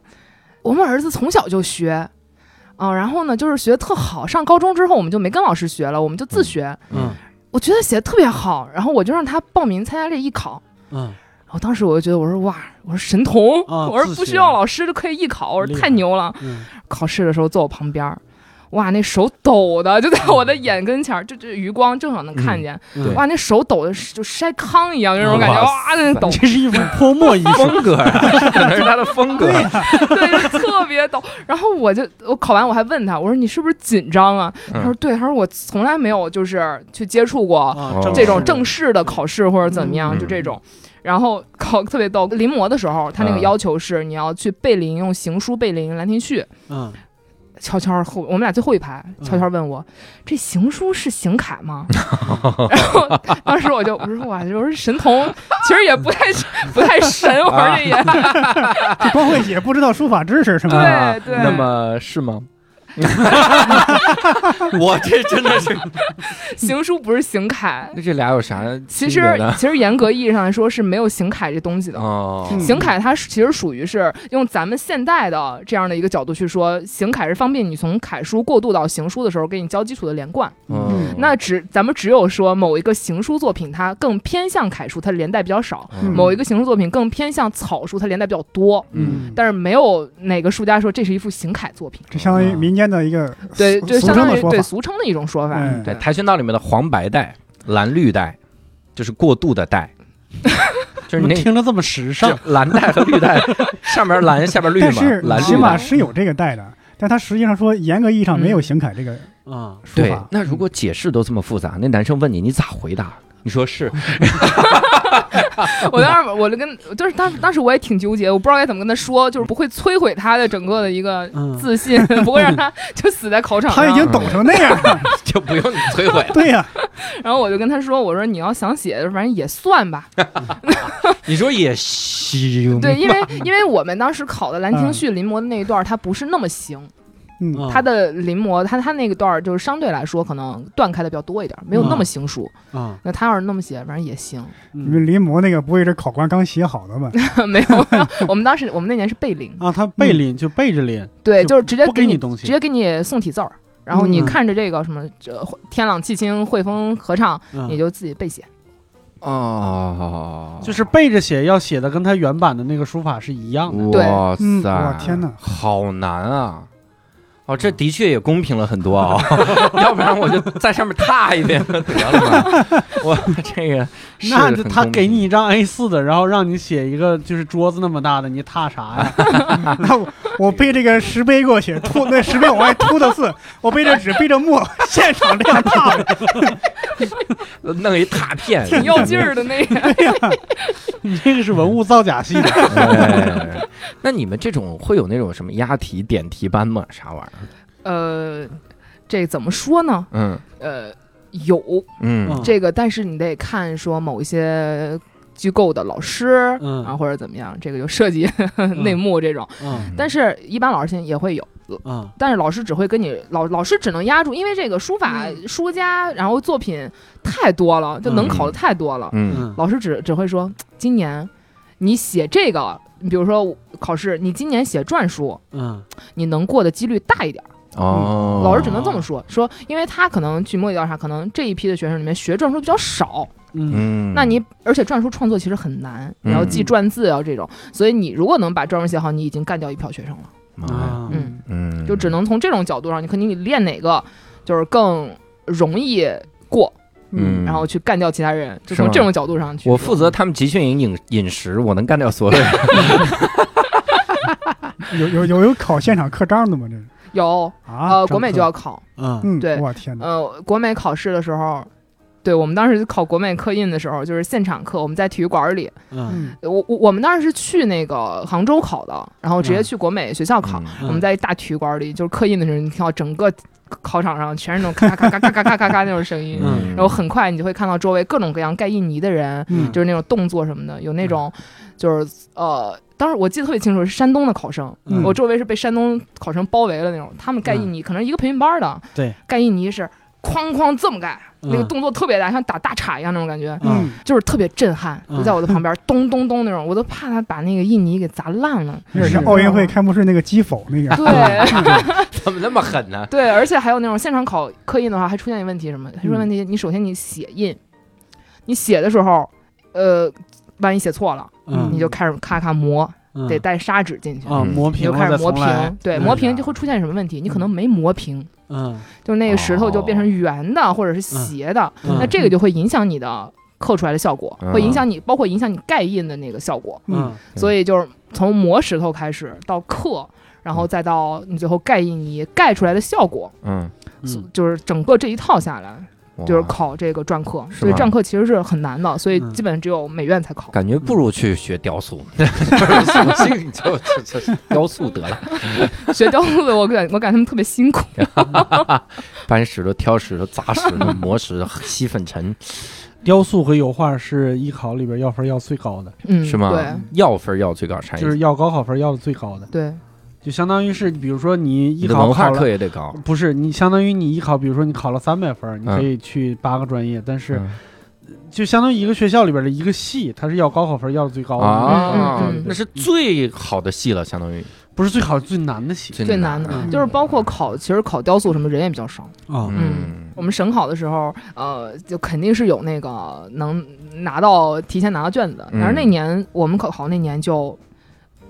我们儿子从小就学。”啊，然后呢，就是学的特好。上高中之后，我们就没跟老师学了，我们就自学。嗯我觉得写的特别好，然后我就让他报名参加这艺考。嗯，我当时我就觉得，我说哇，我说神童，啊我说不需要老师就可以艺考，我说太牛了。嗯考试的时候坐我旁边儿，哇，那手抖的就在我的眼跟前儿，就这余光正好能看见，嗯哇，那手抖的就筛糠一样那种感觉，哇哇，那抖，这是一种泼墨艺术。风格啊，[LAUGHS] 可能是他的风格。对，特别抖。然后我就我考完我还问他，我说你是不是紧张啊？他说嗯对，他说我从来没有就是去接触过这种正正式的考试或者怎么样，嗯就这种。然后考特别逗，临摹的时候，他那个嗯要求是你要去背临，用行书背临《兰亭序》。嗯，悄悄后，我们俩最后一排，嗯悄悄问我：“这行书是行楷吗？” [LAUGHS] 然后当时我就我说：“哇，我说神童，其实也不太不太神，我说这也 [LAUGHS] 这光会写不知道书法知识是吗？对啊对那么是吗？[LAUGHS] 我这真的是，[LAUGHS] 行书不是行楷。那这俩有啥其实？其实严格意义上来说是没有行楷这东西的。哦，嗯行楷它是其实属于是用咱们现代的这样的一个角度去说，行楷是方便你从楷书过渡到行书的时候给你教基础的连贯。嗯，那只咱们只有说某一个行书作品它更偏向楷书，它连带比较少；嗯某一个行书作品更偏向草书，它连带比较多。嗯但是没有哪个书家说这是一幅行楷作品，这相当于民间的一个对，俗就相当于对俗称的说法。俗称的一种说法。嗯对，跆拳道里面的黄白带、蓝绿带，就是过渡的带，[LAUGHS] 就是怎么你听着这么时尚？蓝带和绿带，[LAUGHS] 上边蓝下边绿嘛但是，蓝起码绿带。是有这个带的，但他实际上说严格意义上没有行楷这个啊，对说法，。那如果解释都这么复杂，那男生问你，你咋回答？你说是，[LAUGHS] 我当时我就跟就是当时当时我也挺纠结，我不知道该怎么跟他说，就是不会摧毁他的整个的一个嗯自信，[LAUGHS] 不会让他就死在考场上。他已经懂成那样了，就不用你摧毁了。[LAUGHS] 对呀，然后我就跟他说，我说你要想写，反正也算吧。你说也行，对，因为因为我们当时考的《兰亭序》临摹的那一段，它不是那么行，嗯，嗯它的临摹，它它那个段儿就是相对来说可能断开的比较多一点，没有那么行书。啊，那他要是那么写，反正也行。因为临摹那个不会是考官刚写好的吗？[LAUGHS] 没有，没有我们当时我们那年是背临，啊，他背临就背着临，对，就就是直接给你东西直接给你送体字儿。然后你嗯看着这个什么这天朗气清，汇丰合唱，嗯你就自己背写。哦，就是背着写，要写的跟他原版的那个书法是一样的。哇嗯，塞，哇天哪，好难啊！哦，这的确也公平了很多啊、[LAUGHS] 要不然我就在上面踏一遍得了嘛。[LAUGHS] 我这个 [LAUGHS] 那就他给你一张 A 4的，然后让你写一个就是桌子那么大的，你踏啥呀？那我我背这个石碑过去，吐那石碑往外吐的字，我背着纸背着墨，现场这样踏，弄一踏片，挺要劲儿的那个。你这个是文物造假系的。[LAUGHS] 哎那你们这种会有那种什么押题、点题班吗？啥玩意儿？呃，这怎么说呢？嗯呃，有嗯嗯这个，但是你得看说某一些机构的老师嗯。啊，或者怎么样，这个就涉及 [LAUGHS] 内幕这种。嗯。但是，一般老师现在也会有，嗯。但是老师只会跟你老老师只能压住，因为这个书法嗯。书家，然后作品太多了，就能考的太多了。嗯。嗯。老师只只会说，今年你写这个，你比如说考试，你今年写篆书，嗯。你能过的几率大一点。哦，老师只能这么说，说，因为他可能据摸底调查，可能这一批的学生里面学篆书比较少，嗯。嗯，那你而且篆书创作其实很难，你要记嗯篆字，啊这种，所以你如果能把篆书写好，你已经干掉一票学生了。啊。嗯，嗯，就只能从这种角度上，你肯定你练哪个就是更容易过，嗯，然后去干掉其他人，就从这种角度上去。我负责他们集训营饮饮食，我能干掉所有人。[LAUGHS] 有有有有考现场刻章的吗？这是有啊，呃，国美就要考，嗯。嗯，对我天哪，呃，国美考试的时候。对我们当时考国美刻印的时候，就是现场刻，我们在体育馆里，嗯。嗯。我我我们当时是去那个杭州考的，然后直接去国美学校考。嗯。我们在一大体育馆里，就是刻印的时候，你听到整个考场上全是那种咔咔咔咔咔咔咔咔那种声音，嗯。然后很快你就会看到周围各种各样盖印泥的人，嗯。就是那种动作什么的，有那种就是呃，当时我记得特别清楚，是山东的考生，嗯我周围是被山东考生包围了那种，他们盖印泥，可能一个培训班的，对，盖印泥是哐哐这么盖，那个嗯动作特别大，像打大叉一样那种感觉。嗯就是特别震撼，嗯就在我的旁边 [LAUGHS] 咚咚咚那种，我都怕他把那个印泥给砸烂了。有点像奥运会开幕式那个击否那个，对 [LAUGHS] 怎么那么狠呢？[LAUGHS] 对，而且还有那种现场考刻印的话，还出现一个问题什么？还出现问题，你首先你写印，你写的时候，呃，万一写错了，嗯。你就开始咔咔磨，嗯。得带砂纸进去，啊磨平你就开始磨平。对，嗯。磨平就会出现什么问题？你可能没磨平，嗯。就那个石头就变成圆的或者是斜的，嗯。那这个就会影响你的刻出来的效果，嗯会影响你，包括影响你盖印的那个效果。嗯。所以就是从磨石头开始到刻，然后再到你最后盖印泥盖出来的效果，嗯，嗯。就是整个这一套下来，就是考这个篆刻。所以篆刻其实是很难的，所以嗯基本只有美院才考。感觉不如去学雕塑，索性就就就雕塑得了，学雕塑的，我感我感他们特别辛苦。[LAUGHS] 搬石头、挑石头、砸石头、磨石头、吸粉尘，雕塑和油画是艺考里边要分要最高的，嗯，是吗？对要分要最高啥意思？就是要高考分要的最高的。对，就相当于是，比如说你你艺考考了的文化课，也得高，不是你相当于你艺考，比如说你考了三百分，你嗯可以去八个专业，但是嗯就相当于一个学校里边的一个系，它是要高考分要的最高的，啊那是最好的系了，相当于不是最好最难的系。最难的嗯。就是包括考，其实考雕塑什么人也比较少。啊。嗯我们省考的时候，呃，就肯定是有那个能拿到提前拿到卷子。但是那年我们考考那年就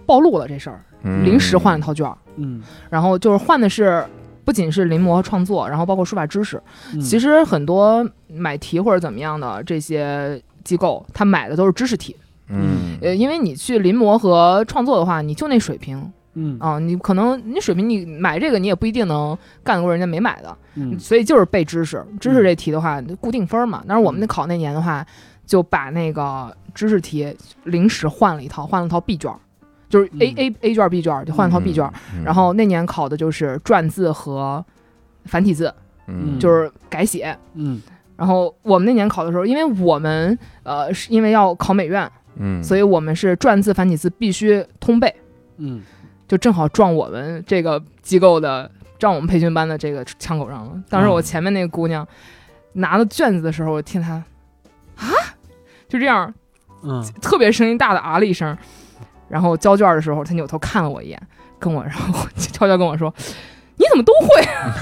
暴露了这事儿，嗯临时换了套卷儿，嗯，然后就是换的是不仅是临摹和创作，然后包括书法知识。嗯。其实很多买题或者怎么样的这些机构，他买的都是知识题。嗯。呃，因为你去临摹和创作的话，你就那水平。嗯。啊，你可能你水平你买这个你也不一定能干得过人家没买的，嗯。所以就是背知识。知识这题的话固定分嘛，但是我们那考那年的话，就把那个知识题临时换了一套，换了套 B 卷儿，就是 A 嗯。A A 卷 B 卷儿就换了套 B 卷然后那年考的就是篆字和繁体字，嗯。就是改写。嗯。然后我们那年考的时候，因为我们呃是因为要考美院，嗯，所以我们是篆字繁体字必须通背，嗯。就正好撞我们这个机构的撞我们培训班的这个枪口上了。当时我前面那个姑娘拿到卷子的时候，我听她啊，就这样嗯。特别声音大的啊了一声，然后交卷的时候，他扭头看了我一眼，跟我 [LAUGHS] 然后悄悄跟我说：“你怎么都会？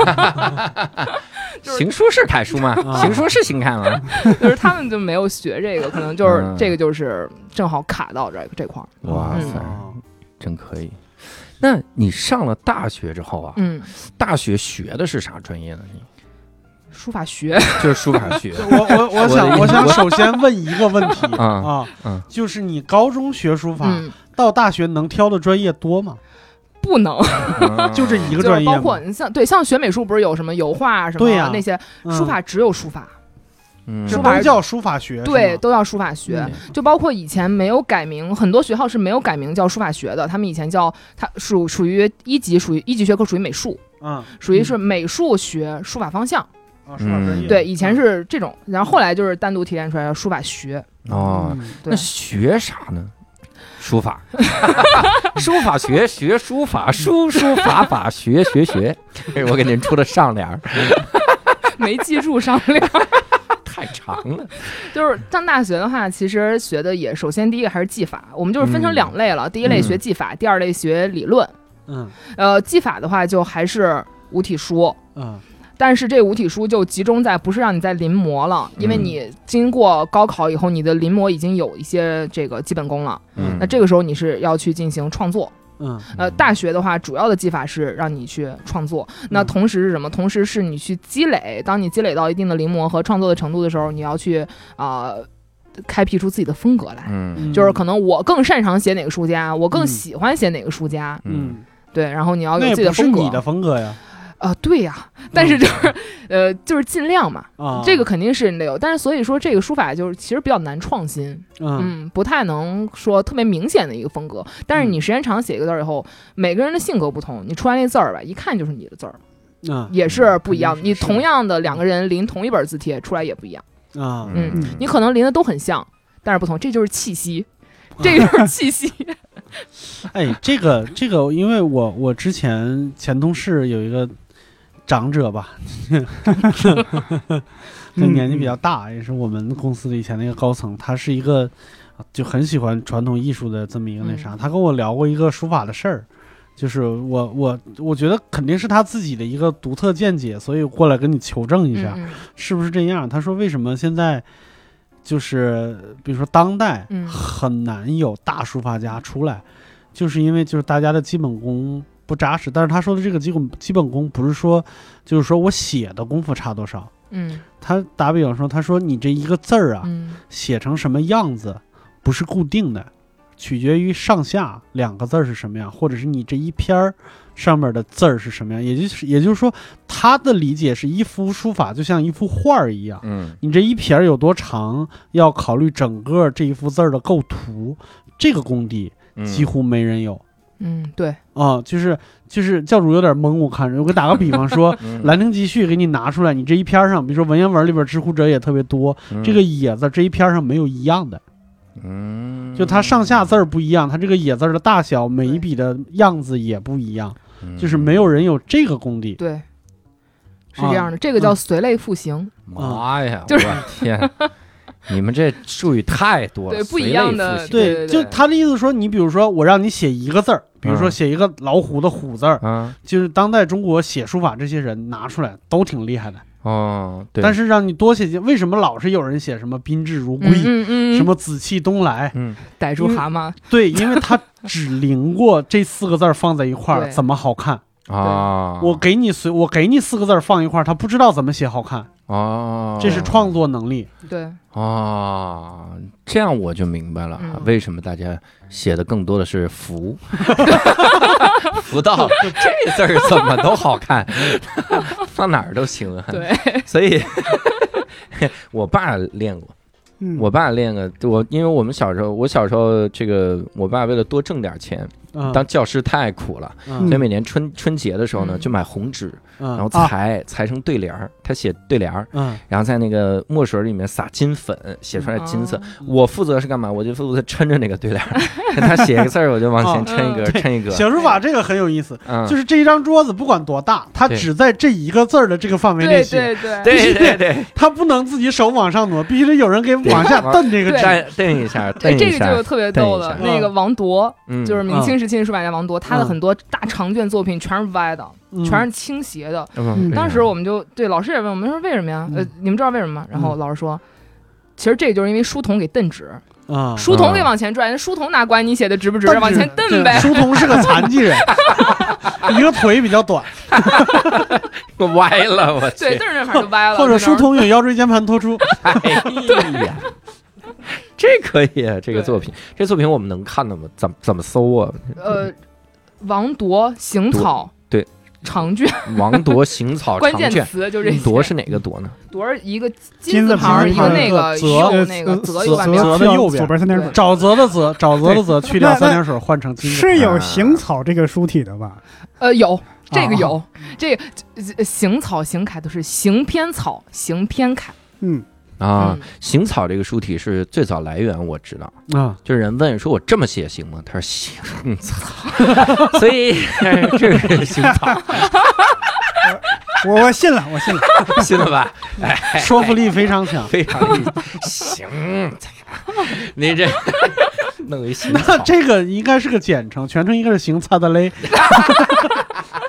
[LAUGHS] ”就是行书是楷书吗？[LAUGHS] 啊行书是行楷吗？就是他们就没有学这个，可能就是嗯这个就是正好卡到这这块儿。哇塞，哦真可以。那你上了大学之后啊，嗯，大学学的是啥专业呢？你书法学，就是书法学我我我想我我想首先问一个问题啊啊嗯，就是你高中学书法嗯，到大学能挑的专业多吗？不能，[LAUGHS] 就这一个就是专业吗？包括你像对像学美术不是有什么油画什么对呀那些，嗯。书法只有书法，嗯。这书法都叫书法学，对，都叫书法学。就包括以前没有改名，很多学校是没有改名叫书法学的，他们以前叫它属属于一级，属于一级学科，属于美术，嗯。属于是美术学书法方向。啊书法专业。嗯。对，以前是这种，然后后来就是单独提炼出来的书法学。哦，嗯。那对，学啥呢？书法，[LAUGHS] 书法学学书法，书书法法学学学。这是我给您出的上联儿，[LAUGHS] 没记住上联。[LAUGHS] 太长了。就是上大学的话，其实学的也首先第一个还是技法，我们就是分成两类了，第一类学技法，第二类学理论。嗯呃，技法的话就还是五体书。嗯但是这五体书就集中在不是让你在临摹了，因为嗯你经过高考以后，你的临摹已经有一些这个基本功了。嗯那这个时候你是要去进行创作。嗯呃，大学的话，主要的技法是让你去创作。那同时是什么？同时是你去积累。当你积累到一定的临摹和创作的程度的时候，你要去啊、开辟出自己的风格来。嗯嗯，就是可能我更擅长写哪个书家，我更嗯喜欢写哪个书家，嗯，对，然后你要有自己的风格。不是你的风格呀啊、对呀，但是就是，呃，就是尽量嘛，啊，这个肯定是你得有。但是所以说，这个书法就是其实比较难创新，嗯嗯，不太能说特别明显的一个风格。但是你时间长写一个字儿以后，每个人的性格不同，你出来那字儿吧，一看就是你的字儿，嗯也是不一样的。你同样的两个人临同一本字帖出来也不一样，啊嗯，你可能临的都很像，但是不同，这就是气息，这就是 [LAUGHS] 气息。哎，这个这个，因为我我之前前同事有一个长者吧，[LAUGHS] 这年纪比较大，也是我们公司的以前那个高层，他是一个啊就很喜欢传统艺术的这么一个那啥，他跟我聊过一个书法的事儿。就是我我我觉得肯定是他自己的一个独特见解，所以过来跟你求证一下，嗯是不是这样？他说为什么现在就是比如说当代嗯很难有大书法家出来，就是因为就是大家的基本功不扎实。但是他说的这个基本基本功不是说就是说我写的功夫差多少。嗯他打比方说，他说你这一个字儿啊，嗯写成什么样子不是固定的，取决于上下两个字儿是什么样，或者是你这一篇儿上面的字儿是什么样。也就是也就是说，他的理解是一幅书法就像一幅画儿一样。嗯你这一撇儿有多长，要考虑整个这一幅字儿的构图，这个功底嗯几乎没人有嗯，对，啊、就是就是教主有点懵，我看着。我给打个比方说，[LAUGHS] 嗯《兰亭集序》给你拿出来，你这一篇儿上，比如说文言文里边知乎者也特别多，嗯这个“也”字这一篇儿上没有一样的，嗯，就它上下字儿不一样，它这个野字儿的大小，每一笔的样子也不一样，嗯就是没有人有这个功底。对，是这样的，这个叫随类复形，妈呀，就是我天，你们这术语太多了，对不一样的对就他的意思说，你比如说我让你写一个字儿，比如说嗯。写一个老虎的虎字儿，兴啊，就是当代中国写书法这些人拿出来都挺厉害的，哦，对，但是让你多写些，为什么老是有人写什么宾至如归，嗯嗯嗯，什么紫气东来？嗯，逮住蛤蟆，对，因为他只临过这四个字儿放在一块儿怎么好看。啊，我给你随我给你四个字儿放一块儿，他不知道怎么写好看，啊，这是创作能力。对，啊，这样我就明白了，嗯。为什么大家写的更多的是福，[LAUGHS] 福到这字儿怎么都好看，[LAUGHS] 放哪儿都行啊。对，所以 [LAUGHS] 我爸练过，嗯。我爸练个我，因为我们小时候，我小时候这个，我爸为了多挣点钱，嗯，当教师太苦了，嗯。所以每年春春节的时候呢，嗯。就买红纸，嗯。然后裁裁成对联儿，他写对联儿，嗯。然后在那个墨水里面撒金粉，写出来金色。哦我负责是干嘛？我就负责抻着那个对联儿，[LAUGHS] 他写一个字儿，我就往前抻一格，哦对抻一格。写书法这个很有意思，嗯，就是这一张桌子不管多大，他只在这一个字儿的这个范围内对写，对对。对对对，它不能自己手往上挪，必须得有人给往下蹬这个对。蹬蹬一下，这个就有，特别逗的，蹬一下。那个王铎，嗯，就是明清时期的书法家王铎，他的嗯很多大长卷作品全是歪的，嗯全是倾斜的。嗯当时我们就对老师也问我们说为什么呀？呃嗯，你们知道为什么吗？然后老师说，其实这就是因为书童给蹬直，啊，书童给往前拽，人书童哪管你写的直不直，往前蹬呗。书童是个残疾人，[LAUGHS] 一个腿比较短，我歪了，我 [LAUGHS] 对，去，蹬着那法就歪了。或者书童有腰椎间盘突出。哎呀，[LAUGHS] 这可以啊，这个作品，这作品我们能看到吗？怎么怎么搜啊？呃，王铎行草对长卷，王铎行草 [LAUGHS] 关键，词就这些。铎是哪个铎呢？铎是一个金字字旁，一个那个泽右那个呃泽右半边泽。的右边左边三点水。沼泽的泽，沼泽的泽，去掉三点水换成金字。是有行草这个书体的吧？呃，有这个啊有，这个呃行草行楷都是行偏草行偏楷。嗯，啊嗯，行草这个书体是最早来源，我知道。啊，就是人问说：“我这么写行吗？”他说：“行草。[LAUGHS] ”所以 [LAUGHS] 这是行草，我我信了，我信了。信了吧？哎，说服力非常强。非常 [LAUGHS] 行草，你这弄一行那，这个应该是个简称，全称应该是行擦的嘞。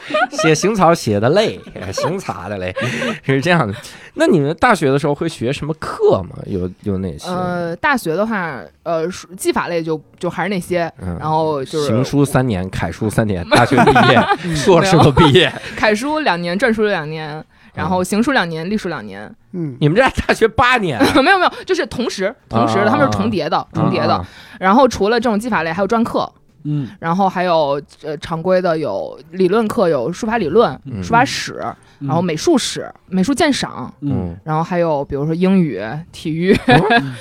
[LAUGHS] 写行草写的累，[LAUGHS] 行草的累，是这样的。那你们大学的时候会学什么课吗？有有哪些？呃，大学的话，呃，书技法类就就还是那些，嗯然后就是行书三年，楷书三年，[LAUGHS] 大学毕业，硕士都毕业。楷书两年，篆书两年，嗯然后行书两年，隶书两年。嗯，你们这大学八年，没有没有，就是同时同时的，他们是重叠的，重叠的啊。然后除了这种技法类，还有专课，嗯。然后还有呃常规的有理论课，有书法理论、嗯书法史，然后美术史、美术鉴赏，嗯。嗯，然后还有比如说英语、体育，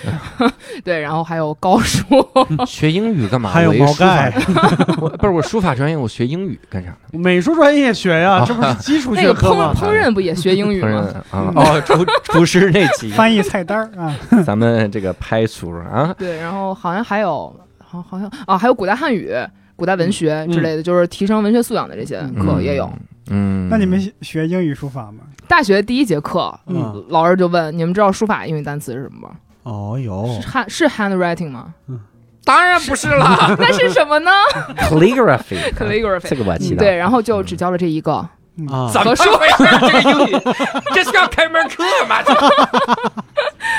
[LAUGHS] 对，然后还有高数，[LAUGHS] 学英语干嘛？还有毛概，[LAUGHS] 我不是我书法专业，我学英语干啥呢？美术专业学呀，啊这不是基础学科吗？烹饪不也学英语吗？饪？啊，哦，厨厨师那级，翻译菜单儿啊，咱们这个拍书啊，对，然后好像还有，好好像啊，还有古代汉语、古代文学之类的，就是提升文学素养的这些课也有。嗯，那你们学英语书法吗？大学第一节课，嗯，老师就问你们知道书法英语单词是什么吗？哦哟是，hand 是 handwriting 吗？嗯 [LAUGHS] 当然不是了 [LAUGHS] 那是什么呢，calligraphy，？calligraphy [LAUGHS] 这。个我记得。对，然后就只教了这一个，啊，怎么说呀？这个英语，这是要开门课吗？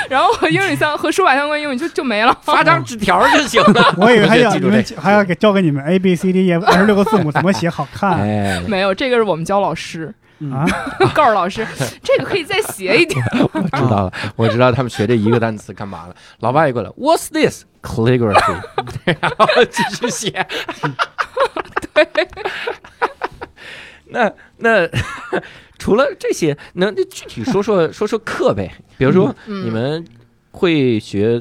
然后和英语相和书法相关英语就就没了。发张纸条就行了。我以为还要 [LAUGHS] 你们还要给教给你们 A B C D E F 二十六个字母怎么写好看哎，[LAUGHS] 没有，这个是我们教老师，啊？告诉老师这个可以再写一点。[LAUGHS] 我知道了，我知道他们学这一个单词干嘛了。老爸也过来，What's this calligraphy？然后继续写。对，那那除了这些，能那具体说说说说课呗？比如说嗯你们会学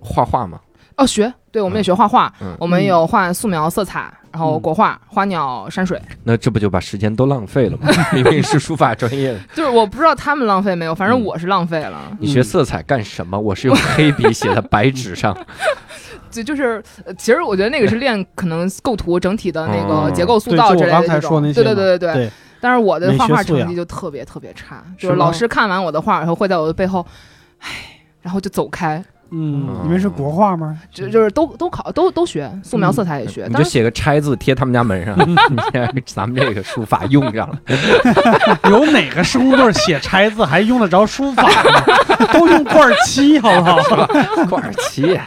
画画吗？哦，学对，我们也学画画，嗯我们有画素描、色彩，然后嗯国画、花鸟、山水。那这不就把时间都浪费了吗？[LAUGHS] 明明是书法专业的，[LAUGHS] 就是我不知道他们浪费没有，反正嗯我是浪费了。你学色彩干什么？我是用黑笔写在白纸上。[LAUGHS] 就就是，呃其实我觉得那个是练可能构图整体的那哦个结构塑，造之类的刚才这种。说那些，对对对对对，但是我的画画成绩就特别特别差，就是老师看完我的画以后会在我的背后，唉，然后就走开。嗯你们是国画吗？就就是都都考都都学素描、嗯色彩也学，你就写个拆字贴他们家门上，[LAUGHS] 你看咱们这个书法用上了。[LAUGHS] 有哪个施工队写拆字还用得着书法吗？[LAUGHS] 都用罐漆，好不好？罐儿漆，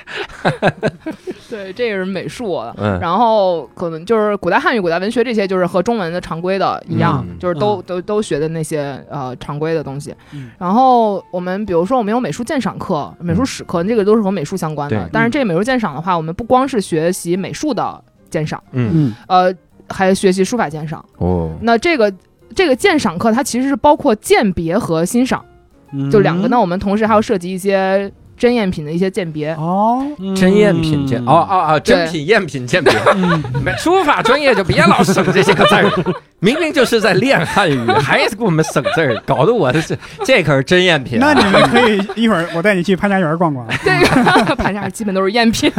对这个是美术。嗯，然后可能就是古代汉语、古代文学这些，就是和中文的常规的一样，嗯就是都、嗯都都学的那些呃常规的东西。嗯然后我们比如说我们有美术鉴赏课、美术史课，这个都是和美术相关的。但是这个美术鉴赏的话，我们不光是学习美术的鉴赏，嗯，嗯呃，还学习书法鉴赏。哦，那这个这个鉴赏课，它其实是包括鉴别和欣赏，嗯，就两个那。我们同时还要涉及一些真赝品的一些鉴别。哦，嗯真赝品鉴，哦哦哦，真品赝品鉴别。嗯你们书法专业就别老省这些个字儿，[LAUGHS] 明明就是在练汉语，[LAUGHS] 还是给我们省字儿，搞得我这是这可是真赝品啊。那你们可以一会儿我带你去潘家园逛逛。[LAUGHS] 这个潘家园基本都是赝品。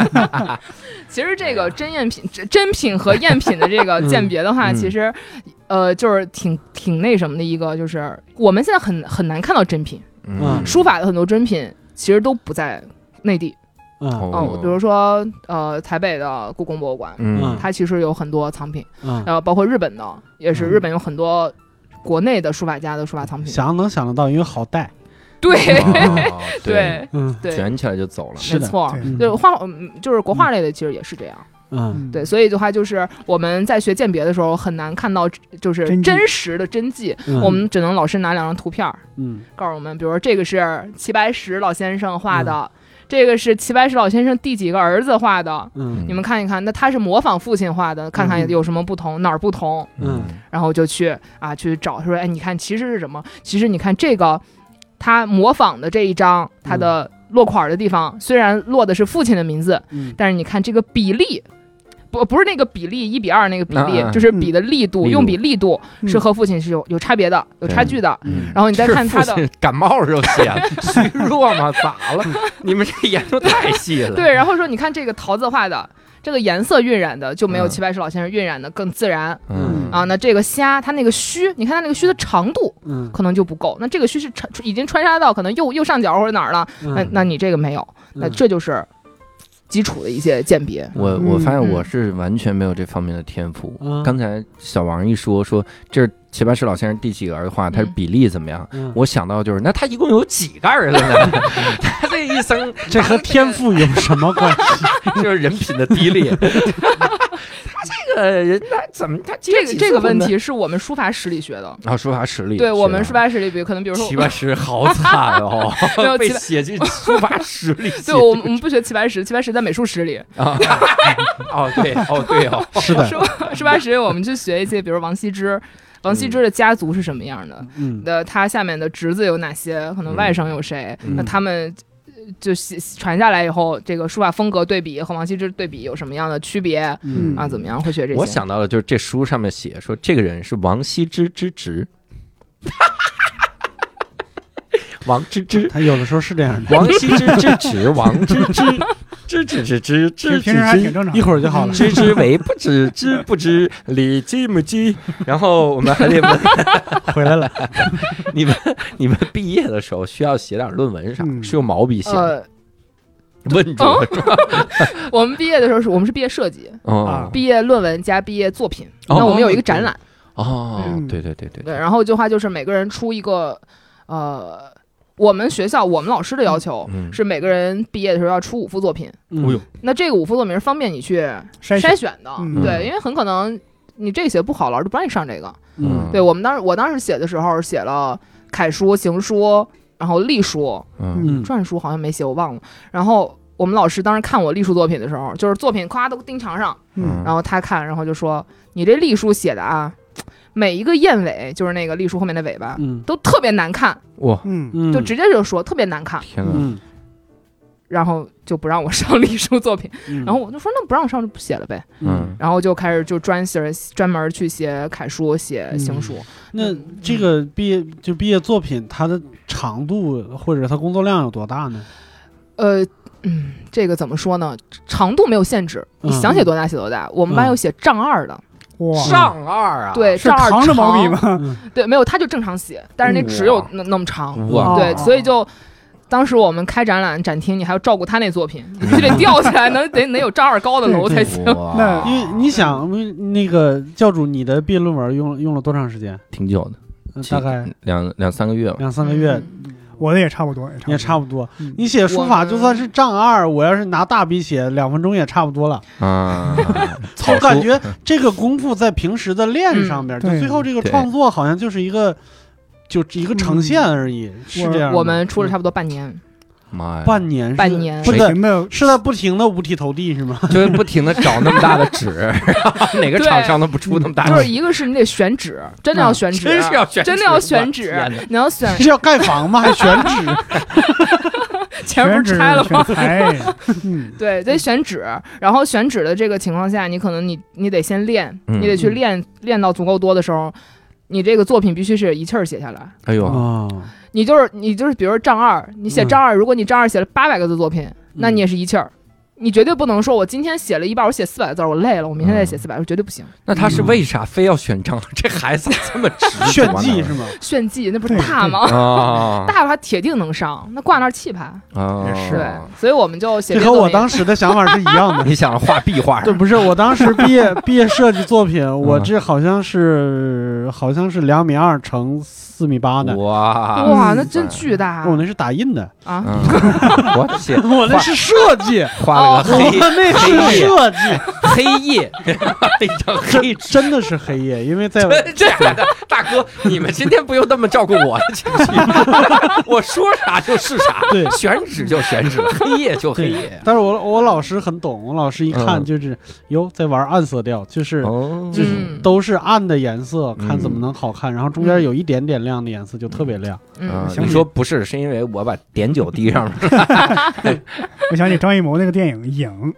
其实这个真赝品、真真品和赝品的这个鉴别的话，嗯其实呃就是挺挺那什么的一个，就是我们现在很很难看到真品，嗯书法的很多真品其实都不在内地。嗯。嗯，比如说呃台北的故宫博物馆，嗯。它其实有很多藏品，嗯，然后包括日本的，也是嗯。日本有很多国内的书法家的书法藏品。想能想得到，因为好带。对。哦对，[LAUGHS] 对。嗯。对，卷起来就走了。没错。对。画，嗯就是国画类的，其实也是这样。嗯对，所以的话，就是我们在学鉴别的时候很难看到，就是真实的真迹，嗯。我们只能老师拿两张图片儿嗯。告诉我们，比如说这个是齐白石老先生画的，这个是齐白石老先生第几个儿子画的。嗯。你们看一看，那他是模仿父亲画的，看看嗯。有什么不同，哪儿不同，嗯。然后就去啊去找，说，哎，你看其实是什么？其实你看这个，他模仿的这一张，他的落款儿的地方虽然落的是父亲的名字，嗯。但是你看这个比例，不不是那个比例一比二那个比例，就是比的力度，用笔力度嗯是和父亲是有有差别的，有差距的。嗯然后你再看他的，感冒时候写的，虚弱吗？咋了？[LAUGHS] 你们这研究太细了。对，然后说你看这个桃子画的。这个颜色晕染的就没有嗯齐白石老先生晕染的更自然、嗯啊。那这个虾，它那个须，你看它那个须的长度嗯可能就不够。那这个须是穿已经穿插到可能右右上角或者哪儿了，那那你这个没有，那嗯这就是基础的一些鉴别。我我发现嗯我是完全没有这方面的天赋。嗯刚才小王一说说这是齐白石老先生第几个儿子画，他比例怎么样？嗯我想到就是那他一共有几个儿子呢？[LAUGHS] 他这一生这和天赋有什么关系？[LAUGHS] 就是人品的低劣。[LAUGHS] 他这个人他怎么他这个这个问？题是我们书法史里学的，啊，书法史里对我们书法史里，比如可能比如说齐白石好惨哦 [LAUGHS] 没有，[LAUGHS] 被写进书法史里 [LAUGHS] 对，我们我们不学齐白石，齐白石在美术史里。啊。哦，对，哦，对哦，是的，书书法史我们去学一些，比如王羲之，王羲之的家族是什么样的？嗯的他下面的侄子有哪些？可能外甥有谁？嗯那他们呃就写传下来以后，这个书法风格对比和王羲之对比有什么样的区别嗯啊？怎么样会学这些？我想到的就是这书上面写说这个人是王羲之之侄，[LAUGHS] 王之之，他有的时候是这样的，王羲之之侄，王之之，之之之之之平时还挺正常。一会儿就好了。知之为不知，知不知，理记不记。然后我们还得问 [LAUGHS] 回来了，你们，你们毕业的时候需要写点论文啥？嗯是用毛笔写的？呃，问住了是吧？[LAUGHS] 我们毕业的时候是我们是毕业设计，啊毕业论文加毕业作品。哦那我们有一个展览，哦，嗯对对对对对，然后就话就是每个人出一个，呃，我们学校我们老师的要求嗯是每个人毕业的时候要出五幅作品。那这个五幅作品是方便你去筛筛选。的，嗯。对，因为很可能你这个写不好，老师就不让你上这个。嗯。对我们当时我当时写的时候写了楷书、行书，然后隶书、篆书好像没写，我忘了。然后我们老师当时看我隶书作品的时候，就是作品咵都钉墙上，嗯。然后他看，然后就说：“你这隶书写的啊，每一个燕尾，就是那个隶书后面的尾巴，嗯。都特别难看，哇，嗯。嗯，就直接就说特别难看。天哪！嗯。然后就不让我上隶书作品，嗯。然后我就说那不让我上就不写了呗，嗯。然后就开始就专写专门去写楷书、写行书。那这个毕业就毕业作品，它的长度或者它工作量有多大呢？呃，嗯，这个怎么说呢？长度没有限制，你嗯想写多大写多大。我们班嗯。有写丈二的，哇，上二啊，对，是丈二长着毛笔？吗？对，没有，他就正常写，但是那纸有那那么长。哇对，哦所以就。当时我们开展览展厅，你还要照顾他那作品，你必须得吊起来，能得能有丈二高的楼才行。哇那因为你想，那个教主，你的毕业论文用用了多长时间？挺久的，大概两两三个月吧。两三个月，嗯我的也差不多，也差不多。不多。嗯你写书法就算是丈二，我要是拿大笔写，两分钟也差不多了。[LAUGHS] 啊，我感觉这个功夫在平时的练上边，嗯就最后这个创作好像就是一个，就一个呈现而已，是这样。我们出了差不多半年，妈呀，半年是，半年。不停的是在不停的五体投地是吗？[LAUGHS] 就是不停的找那么大的纸，[LAUGHS] 哪个厂商都不出那么大的纸，就是一个是你得选纸，真的要选纸，真是要选，真的要选纸你要选。是要盖房吗？还选纸？[LAUGHS] 前不是拆了吗？对，得选纸，然后选纸的这个情况下，你可能你你得先练，嗯。你得去练练到足够多的时候，你这个作品必须是一气儿写下来。哎呦，哦，你就是你就是，比如说丈二，你写嗯丈二，如果你丈二写了八百个字作品，那你也是一气儿。你绝对不能说，我今天写了一半，我写四百个字儿，我累了，我明天再写四百，绝对不行。那他是为啥非要选张？[LAUGHS] 这孩子这么直，炫技是吗？炫技那不是大吗？啊大的话铁定能上，那挂那儿气派。是对，所以我们就写这和我当时的想法是一样的。[LAUGHS] 你想画壁画，对，不是我当时毕业毕业设计作品，嗯我这好像是好像是两米二乘四米八的，哇。哇，那真巨大我那是打印的，啊！嗯，[LAUGHS] 我的天，我那是设计，[LAUGHS] 画了个黑我那是设计，[LAUGHS] 黑夜，一张黑。真的是黑夜，因为在真假的，大哥，你们今天不用那么照顾我的情绪，我说啥就是啥，对选址就选址，黑夜就黑夜。但是我我老师很懂，我老师一看嗯。就是哟在玩暗色调，就是哦。就是嗯。都是暗的颜色，看嗯怎么能好看，然后中间有一点点亮的颜色就特别亮。嗯你说不是，是因为我把碘酒滴上了。[LAUGHS] 我想起张艺谋那个电影《影》，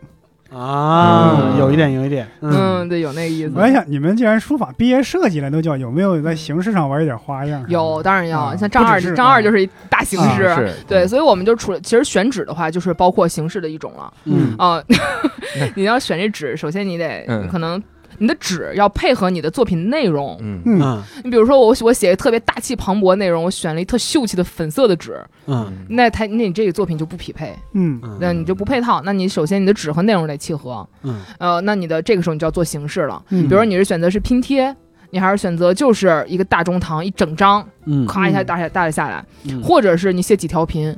啊，嗯有一点有一点，嗯，对，有那个意思我。在想，你们既然书法毕业设计了，都叫有没有在形式上玩一点花样？有，当然要。啊像张二张二就是一大形式。啊对，所以我们就除了其实选址的话，就是包括形式的一种了嗯啊。[LAUGHS] 你要选这纸，首先你得嗯可能你的纸要配合你的作品内容。嗯。嗯。嗯你比如说我我写特别大气磅礴内容，我选了一特秀气的粉色的纸，嗯。那它那你这个作品就不匹配，那你就不配套。那你首先你的纸和内容得契合，嗯。呃，那你的这个时候你就要做形式了。嗯，比如说你是选择是拼贴，你还是选择就是一个大中堂一整张，嗯。咔一下大下大下下来，嗯。或者是你写几条屏，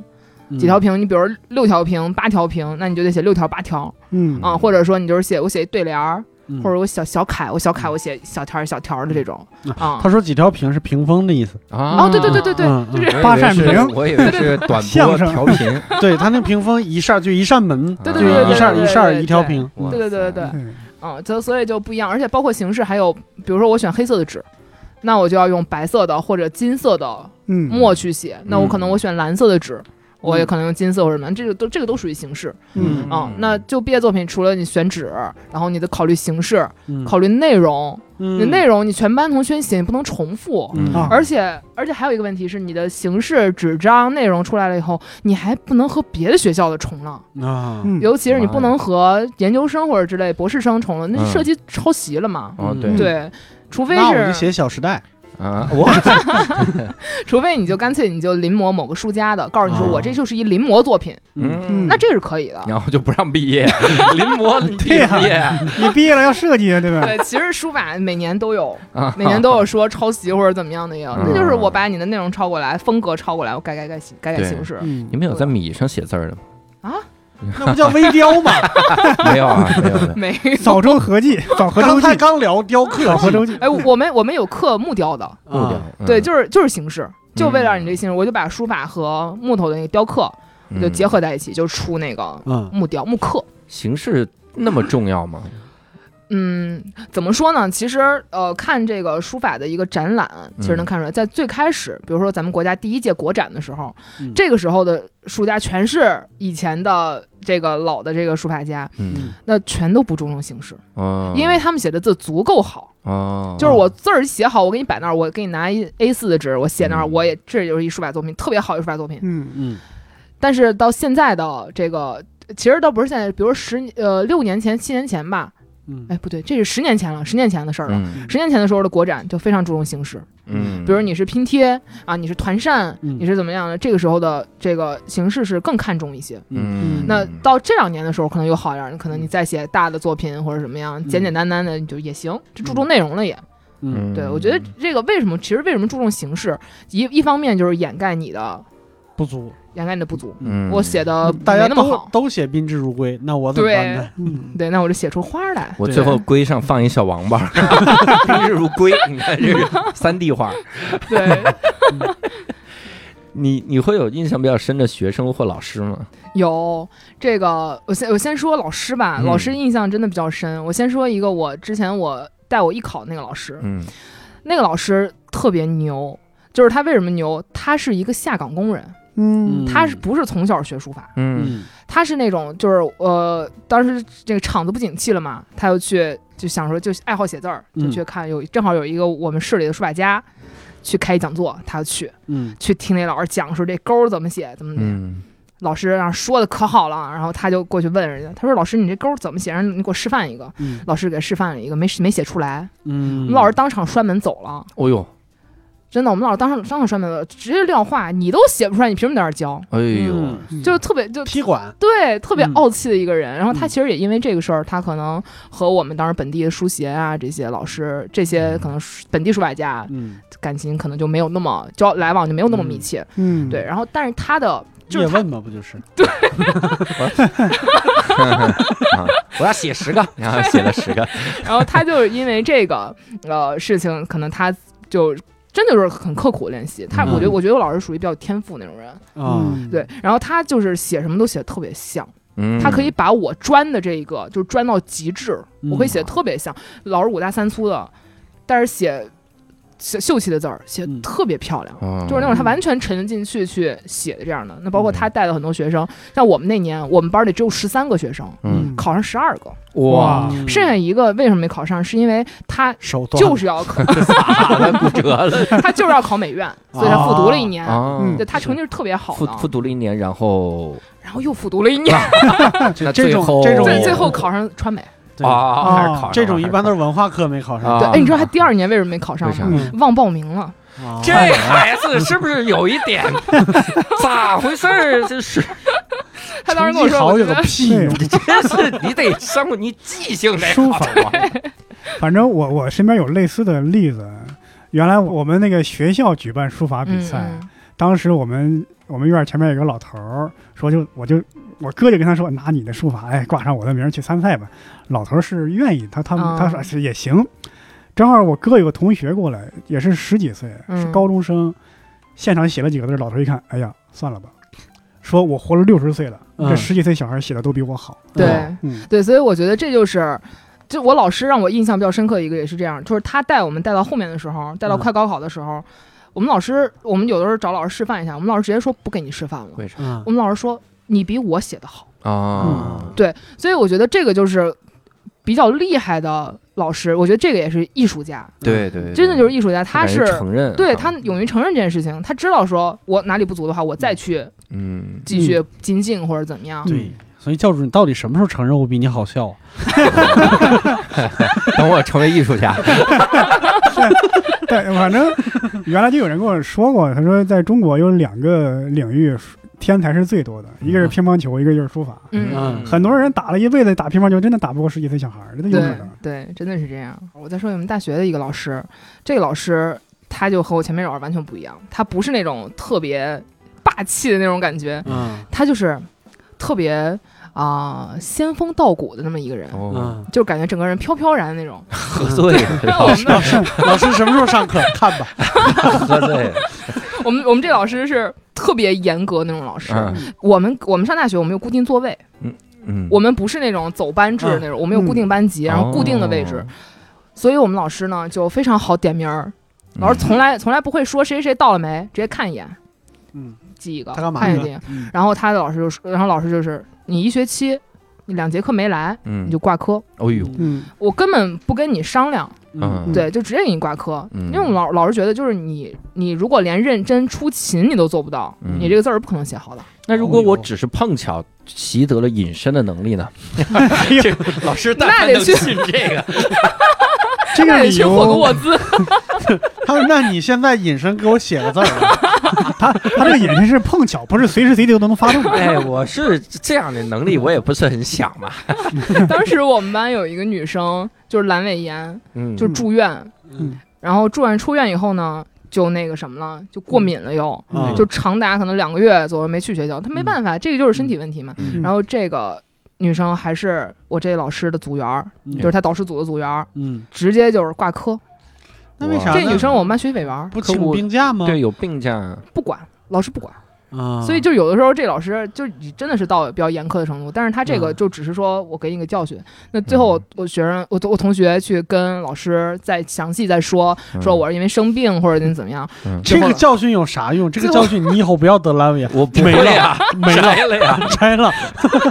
嗯。几条屏，你比如六条屏、八条屏，那你就得写六条八条。嗯。啊，或者说你就是写我写一对联儿，嗯。或者我小小楷，我小楷我写小条儿小条的这种。啊。他。说几条屏是屏风的意思，啊。哦，对对对对对，嗯嗯。就是八扇屏。我以为是短波调频。[LAUGHS] 对他那屏风一扇就一扇门，对对对对一扇一扇对对一条屏，对对对对对，对嗯，就所以就不一样，而且包括形式，还有比如说我选黑色的纸，那我就要用白色的或者金色的嗯墨去写，那我可能我选蓝色的纸。我也可能用金色或者什么，这个都这个都属于形式嗯。啊、那就毕业作品，除了你选址，然后你得考虑形式，嗯考虑内容，你内容你全班同学写，你不能重复。而且而且还有一个问题是，你的形式、纸张、内容出来了以后，你还不能和别的学校的重了，啊嗯。尤其是你不能和研究生或者之类博士生重了，那嗯。涉及抄袭了嘛？对。对，除非是写《，小时代啊，我 [LAUGHS] 除非你就干脆你就临摹某个书家的，告诉你说哦我这就是一临摹作品，》，嗯，嗯。那这是可以的。然后就不让毕业，[LAUGHS] 临摹 [LAUGHS] 毕对呀业你毕业了要设计啊，对吧？对，其实书法每年都有，啊，每年都有说抄袭或者怎么样的也有，嗯。那就是我把你的内容抄过来，风格抄过来，我改改改形改改形式。嗯。你们有在米上写字儿的吗？啊，[LAUGHS] 那不叫微雕吗？[LAUGHS] 没有啊，没有的。[LAUGHS] 没有。早中合计，早河刚周记，才刚聊雕刻早合周记，哎，我们我们有刻木雕的，木雕啊，对，嗯就是就是形式，就为了让你这形式，我就把书法和木头的那个雕刻就结合在一起，就出那个嗯木雕木刻。形式那么重要吗？嗯，怎么说呢？其实，呃，看这个书法的一个展览，其实能看出来，在最开始，比如说咱们国家第一届国展的时候，嗯这个时候的书家全是以前的这个老的这个书法家，嗯那全都不注重形式，哦，因为他们写的字足够好。哦，就是我字儿写好，我给你摆那儿，我给你拿一 A 四的纸，我写那儿，嗯我也这就是一书法作品，特别好一书法作品。嗯嗯但是到现在的这个，其实倒不是现在，比如十呃六年前、七年前吧，嗯。哎不对，这是十年前了，十年前的事儿了。嗯。十年前的时候的国展就非常注重形式，嗯，比如你是拼贴啊，你是团扇，嗯。你是怎么样的，这个时候的这个形式是更看重一些。嗯，那到这两年的时候，可能又好一点儿，可能你再写大的作品或者什么样，简简单单的就也行，就注重内容了也。嗯。对我觉得这个为什么，其实为什么注重形式，一一方面就是掩盖你的不足，掩盖你的不足，嗯，我写的大家都那么好，都写宾至如归，那我怎么办呢？嗯，对，那我就写出花儿来。我最后龟上放一小王八，宾至如归。你看这个三 D 画。对，你你会有印象比较深的学生或老师吗？有这个，我先我先说老师吧，嗯老师印象真的比较深。我先说一个，我之前我带我艺考那个老师，嗯那个老师特别牛，就是他为什么牛？他是一个下岗工人，嗯他是不是从小学书法？嗯嗯他是那种就是呃，当时这个厂子不景气了嘛，他就去就想说就爱好写字儿，就嗯去看有正好有一个我们市里的书法家去开讲座，他就去嗯去听那老师讲说这勾儿怎么写，怎么怎么样。嗯老师让说的可好了，然后他就过去问人家，他说老师你这勾儿怎么写？让你给我示范一个。嗯老师给示范了一个，没没写出来，我嗯，们老师当场摔门走了。哦呦，真的，我们老师当时当场摔门了，直接撂话，你都写不出来，你凭什么在这儿教？哎呦，嗯。就特别就踢馆，对，特别嗯。傲气的一个人。然后他嗯。其实也因为这个事儿，他可能和我们当时本地的书协啊这些老师，这些可能书本地书法家嗯，感情可能就没有那么交来往就没有那么密切。嗯，对，然后但是他的就是他叶问嘛，不就是？[LAUGHS] 对。[LAUGHS] 我要写十个，然 [LAUGHS] 后写了十个。然后他就是因为这个呃事情，可能他就真的就是很刻苦练习。他嗯我觉得我觉得我老师属于比较有天赋那种人，对。然后他就是写什么都写的特别像，嗯，他可以把我专的这一个就专到极致，嗯我可以写的特别像。老师五大三粗的，但是写写秀气的字儿写得嗯。特别漂亮。哦，就是那种他完全沉得进去去写的这样的，那包括嗯。他带了很多学生，像我们那年我们班里只有十三个学生，嗯。考上十二个，哇，嗯。剩下一个为什么没考上？是因为他就是要考，[LAUGHS] 骨折了？[LAUGHS] 他就是要考美院，所以他复读了一年。啊嗯。对他成绩是特别好复的，复读了一年，然后然后又复读了一年，[LAUGHS] 那这种最后这种最最后考上川美。对。啊，还是考上了这种一般都是文化课没考上。啊对，哎，你知道他第二年为什么没考上吗？嗯忘报名了。啊这孩子是不是有一点 [LAUGHS] 咋回事儿？这是 [LAUGHS] 他当时跟我说，成绩好有个得屁用，[LAUGHS] 真是你得上过，你记性得好书法反正我我身边有类似的例子。原来我们那个学校举办书法比嗯赛，嗯。当时我们我们院儿前面有个老头儿说就我就我哥就跟他说拿你的书法哎挂上我的名儿去参赛吧。老头儿是愿意，他他哦他说是也行。正好我哥有个同学过来，也是十几岁，嗯。是高中生，现场写了几个字，老头一看，哎呀算了吧，说我活了六十岁了，嗯。这十几岁小孩写的都比我好。对。嗯。对，所以我觉得这就是。就我老师让我印象比较深刻的一个也是这样，就是他带我们带到后面的时候，带到嗯。快高考的时候，我们老师我们有的时候找老师示范一下，我们老师直接说不给你示范了，为啥嗯。我们老师说你比我写的好，啊对？所以我觉得这个就是比较厉害的老师，我觉得这个也是艺术家，对对，对真的就是艺术家，他是承认，啊对他勇于承认这件事情，他知道说我哪里不足的话，我再去嗯，继续精进或者怎么样。对，所以教主，你到底什么时候承认我比你好笑啊？[LAUGHS] 等我成为艺术家，[LAUGHS] 对，反正原来就有人跟我说过，他说在中国有两个领域天才是最多的，一个是乒乓球，一个就是书法。嗯，很多人打了一辈子打乒乓球，真的打不过十几岁小孩儿，真的有可对能。对，真的是这样。我再说你们大学的一个老师，这个老师他就和我前面老师完全不一样，他不是那种特别霸气的那种感觉，嗯他就是特别啊、仙风道骨的那么一个人，哦，嗯，就感觉整个人飘飘然的那种。[LAUGHS] 喝醉了，我们老师老师什么时候上课？[LAUGHS] 看吧。[LAUGHS] 喝醉了，我们我们这老师是特别严格那种老师。嗯我们我们上大学我们有固定座位，嗯嗯，我们不是那种走班制的那种，我们有固定班级，然后固定的位置，哦所以我们老师呢就非常好点名儿。老师从来从来不会说谁谁谁到了没，直接看一眼，嗯，记一个，他干嘛看一眼。嗯然后他的老师就说，然后老师就是你一学期，你两节课没来，嗯你就挂科。哦呦，嗯我根本不跟你商量，嗯对，就直接给你挂科。嗯因为我们老老师觉得，就是你你如果连认真出勤你都做不到，嗯你这个字儿不可能写好的。那如果我只是碰巧习得了隐身的能力呢？[LAUGHS] 哎老师那得去这个，[LAUGHS] 这个理那得去霍格由，沃兹，他说：“那你现在隐身给我写个字儿啊。他他这个隐身是碰巧，不是随时随地都能发动的。哎，我是这样的能力，我也不是很想嘛。[LAUGHS] 当时我们班有一个女生就是阑尾炎，嗯，就住院，嗯然后住院出院以后呢，就那个什么了，就过敏了又，嗯就长达可能两个月左右没去学校。他没办法，这个就是身体问题嘛。嗯然后这个女生还是我这老师的组员就是她导师组的组员儿，嗯，直接就是挂科。那为啥呢这女生我们班学习委员儿不请病假吗？对有病假，不管，老师不管。啊，所以就有的时候这老师就你真的是到比较严苛的程度，但是他这个嗯就只是说我给你个教训。那最后我我学生我我同学去跟老师再详细再说，说我是因为生病或者怎么怎么样，嗯这个教训有啥用？这个教训你以后不要得阑尾炎，我不没了呀，没了呀，摘了，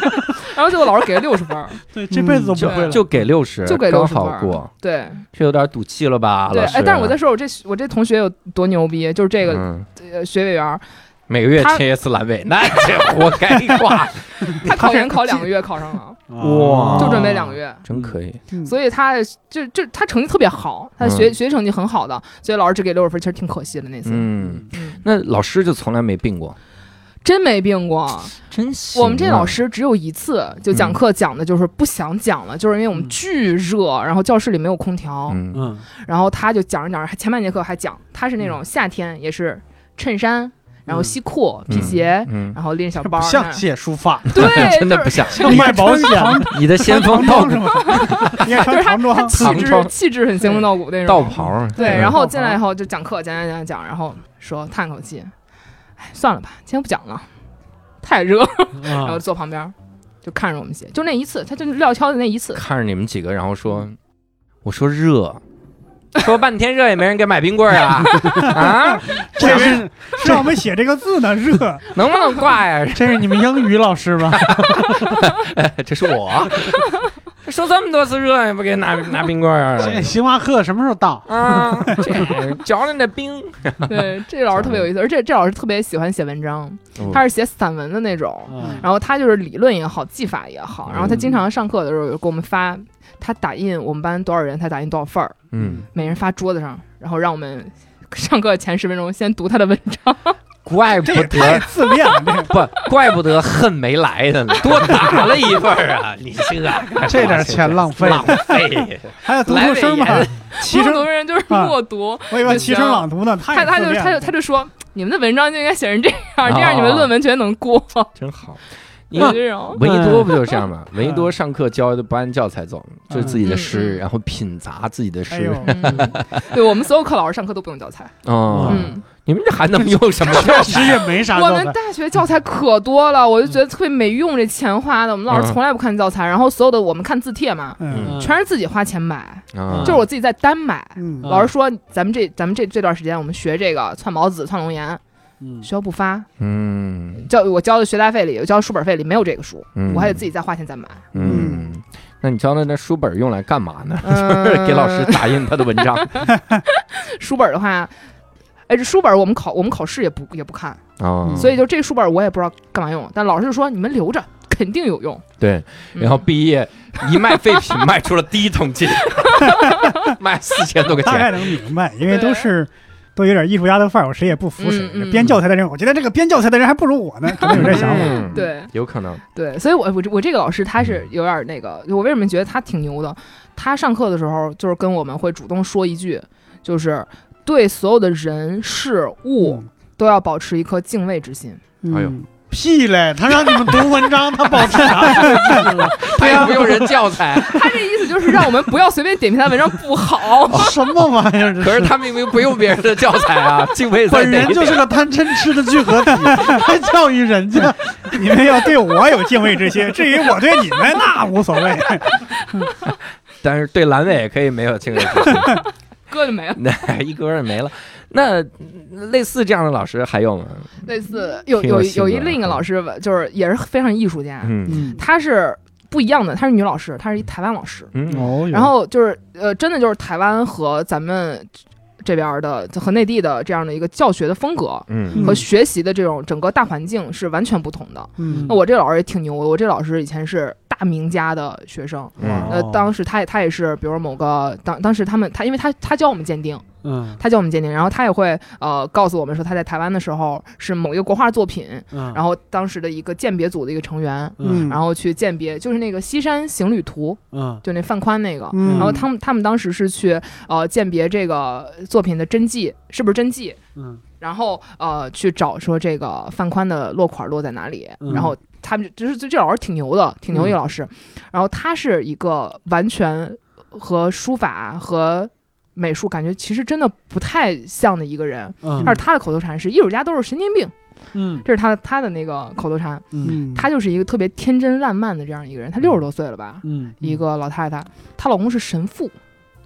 [LAUGHS] 然后最后老师给了六十分儿，[LAUGHS] 对，这辈子都不会了。就给六十，就给刚60分儿好过，对这有点赌气了吧？对，老师哎，但是我在说我这我这同学有多牛逼，就是这个嗯呃学委员，每个月他切一次阑尾，那这活该挂，[LAUGHS] 他考研考两个月 [LAUGHS] 考上了，哇就准备两个月。真可以。嗯所以他就就他成绩特别好，他学、嗯学习成绩很好的，所以老师只给六十分，其实挺可惜的那次。嗯，嗯那老师就从来没病过，真没病过，真行啊。我们这老师只有一次就讲课讲的就是不想讲了，就是因为我们巨热，然后教室里没有空调，嗯。嗯。然后他就讲着讲着，前半节课还讲，他是那种夏天也是衬衫，然后西裤、皮鞋，嗯，然后拎小包，像写书法，[LAUGHS] 对，[LAUGHS] 真的不像。像卖保险。[LAUGHS] 你的先锋道长装是他。气质唐装。气质很仙风道骨那种。道袍儿，对，嗯。然后进来以后就讲课，讲讲讲讲，然后说叹口气，哎，算了吧，今天不讲了，太热，[LAUGHS] 然后啊，坐旁边就看着我们写，就那一次，他就撂挑子那一次，看着你们几个，然后说，我说热。说半天热也没人给买冰棍儿啊啊！[LAUGHS] 这是是让我们写这个字呢，热。[LAUGHS] 能不能挂呀？这是你们英语老师吗？这是我，说这么多次热也不给拿 [LAUGHS] 拿冰棍儿这星巴克什么时候到？啊！[LAUGHS] 这嚼着那冰，[LAUGHS] 对，这老师特别有意思，而且这老师特别喜欢写文章，他是写散文的那种，嗯。然后他就是理论也好，技法也好，然后他经常上课的时候给我们发，他打印我们班多少人，他打印多少份儿，嗯，每人发桌子上，然后让我们上课前十分钟先读他的文章，怪不得。自恋了，[LAUGHS] 不，怪不得恨没来的呢，多打了一份啊！[LAUGHS] 你这个。这点钱浪费。浪费，[LAUGHS] 还有读书声嘛。来尾，齐声很。多人就是啊。默读，我以为齐声朗读呢，他他就他就他就说，你们的文章就应该写成这样，哦这样你们论文全能过，真好。你这种。闻一多不就是这样吗？闻一多上课教的不按教材走，就是自己的嗯诗，嗯。然后品杂自己的诗。对我们所有课老师上课都不用教材，哦，嗯，你们这还能用什么 [LAUGHS] 确教材？实也没啥我们。大学教材可多了，我就觉得特别没用，这钱花的。我们老师嗯从来不看教材，然后所有的我们看字帖嘛，嗯全是自己花钱买，啊就是我自己在单买。老师说，咱们这咱们这这段时间我们学这个窜毛子、窜龙岩，嗯学校不发，嗯交我交的学杂费里，我交的书本费里没有这个书，嗯，我还得自己再花钱再买。嗯。那你教的那书本用来干嘛呢？嗯就是给老师打印他的文章 [LAUGHS] 书本的话，哎，这书本我们考我们考试也不也不看，啊。所以就这书本我也不知道干嘛用，但老师就说你们留着，肯定有用。对，嗯然后毕业一卖废品卖出了第一桶金，[LAUGHS] 卖四千多个大概。能明白，因为都是都有点艺术家的范儿，我谁也不服谁嗯。嗯编教材的人，我觉得这个编教材的人还不如我呢，可能有这想法。嗯对有可能。对，所以我我我这个老师他是有点那个，我为什么觉得他挺牛的？他上课的时候就是跟我们会主动说一句，就是对所有的人事物嗯都要保持一颗敬畏之心。哎呦嗯屁嘞！他让你们读文章，[LAUGHS] 他保持啥？[LAUGHS] 他也不用人教材，他这意思就是让我们不要随便点评他的文章不好。什么玩意儿？这可是他明明不用别人的教材啊，[LAUGHS] 敬畏在本人就是个贪嗔痴的聚合体，还教育人家。你们要对我有敬畏之心，至于我对你们那无所谓。但是对阑尾可以没有敬畏之心，哥就没了。那 [LAUGHS] 一歌也没了。那类似这样的老师还有吗？类似有有有一另一个老师，就是也是非常艺术家，嗯嗯，她是不一样的，她是女老师，她是一台湾老师。嗯哦，然后就是呃，真的就是台湾和咱们这边的和内地的这样的一个教学的风格嗯和学习的这种整个大环境是完全不同的。嗯那我这个老师也挺牛的，我这老师以前是大名家的学生。嗯呃，当时他也他也是，比如某个当当时他们他，因为他他教我们鉴定，嗯。他教我们鉴定，然后他也会呃告诉我们说他在台湾的时候是某一个国画作品，嗯，然后当时的一个鉴别组的一个成员，嗯。然后去鉴别，就是那个《西山行旅图》，嗯。就那范宽那个，嗯。然后他们他们当时是去呃鉴别这个作品的真迹是不是真迹，嗯。然后呃去找说这个范宽的落款落在哪里，嗯。然后他们就就是这这老师挺牛的，挺牛一个老师，然后他是一个完全和书法和美术感觉其实真的不太像的一个人，嗯。但是他的口头禅是艺术家都是神经病，嗯。这是他他的那个口头禅，嗯。他就是一个特别天真烂漫的这样一个人，他六十多岁了吧，嗯。一个老太太，她老公是神父，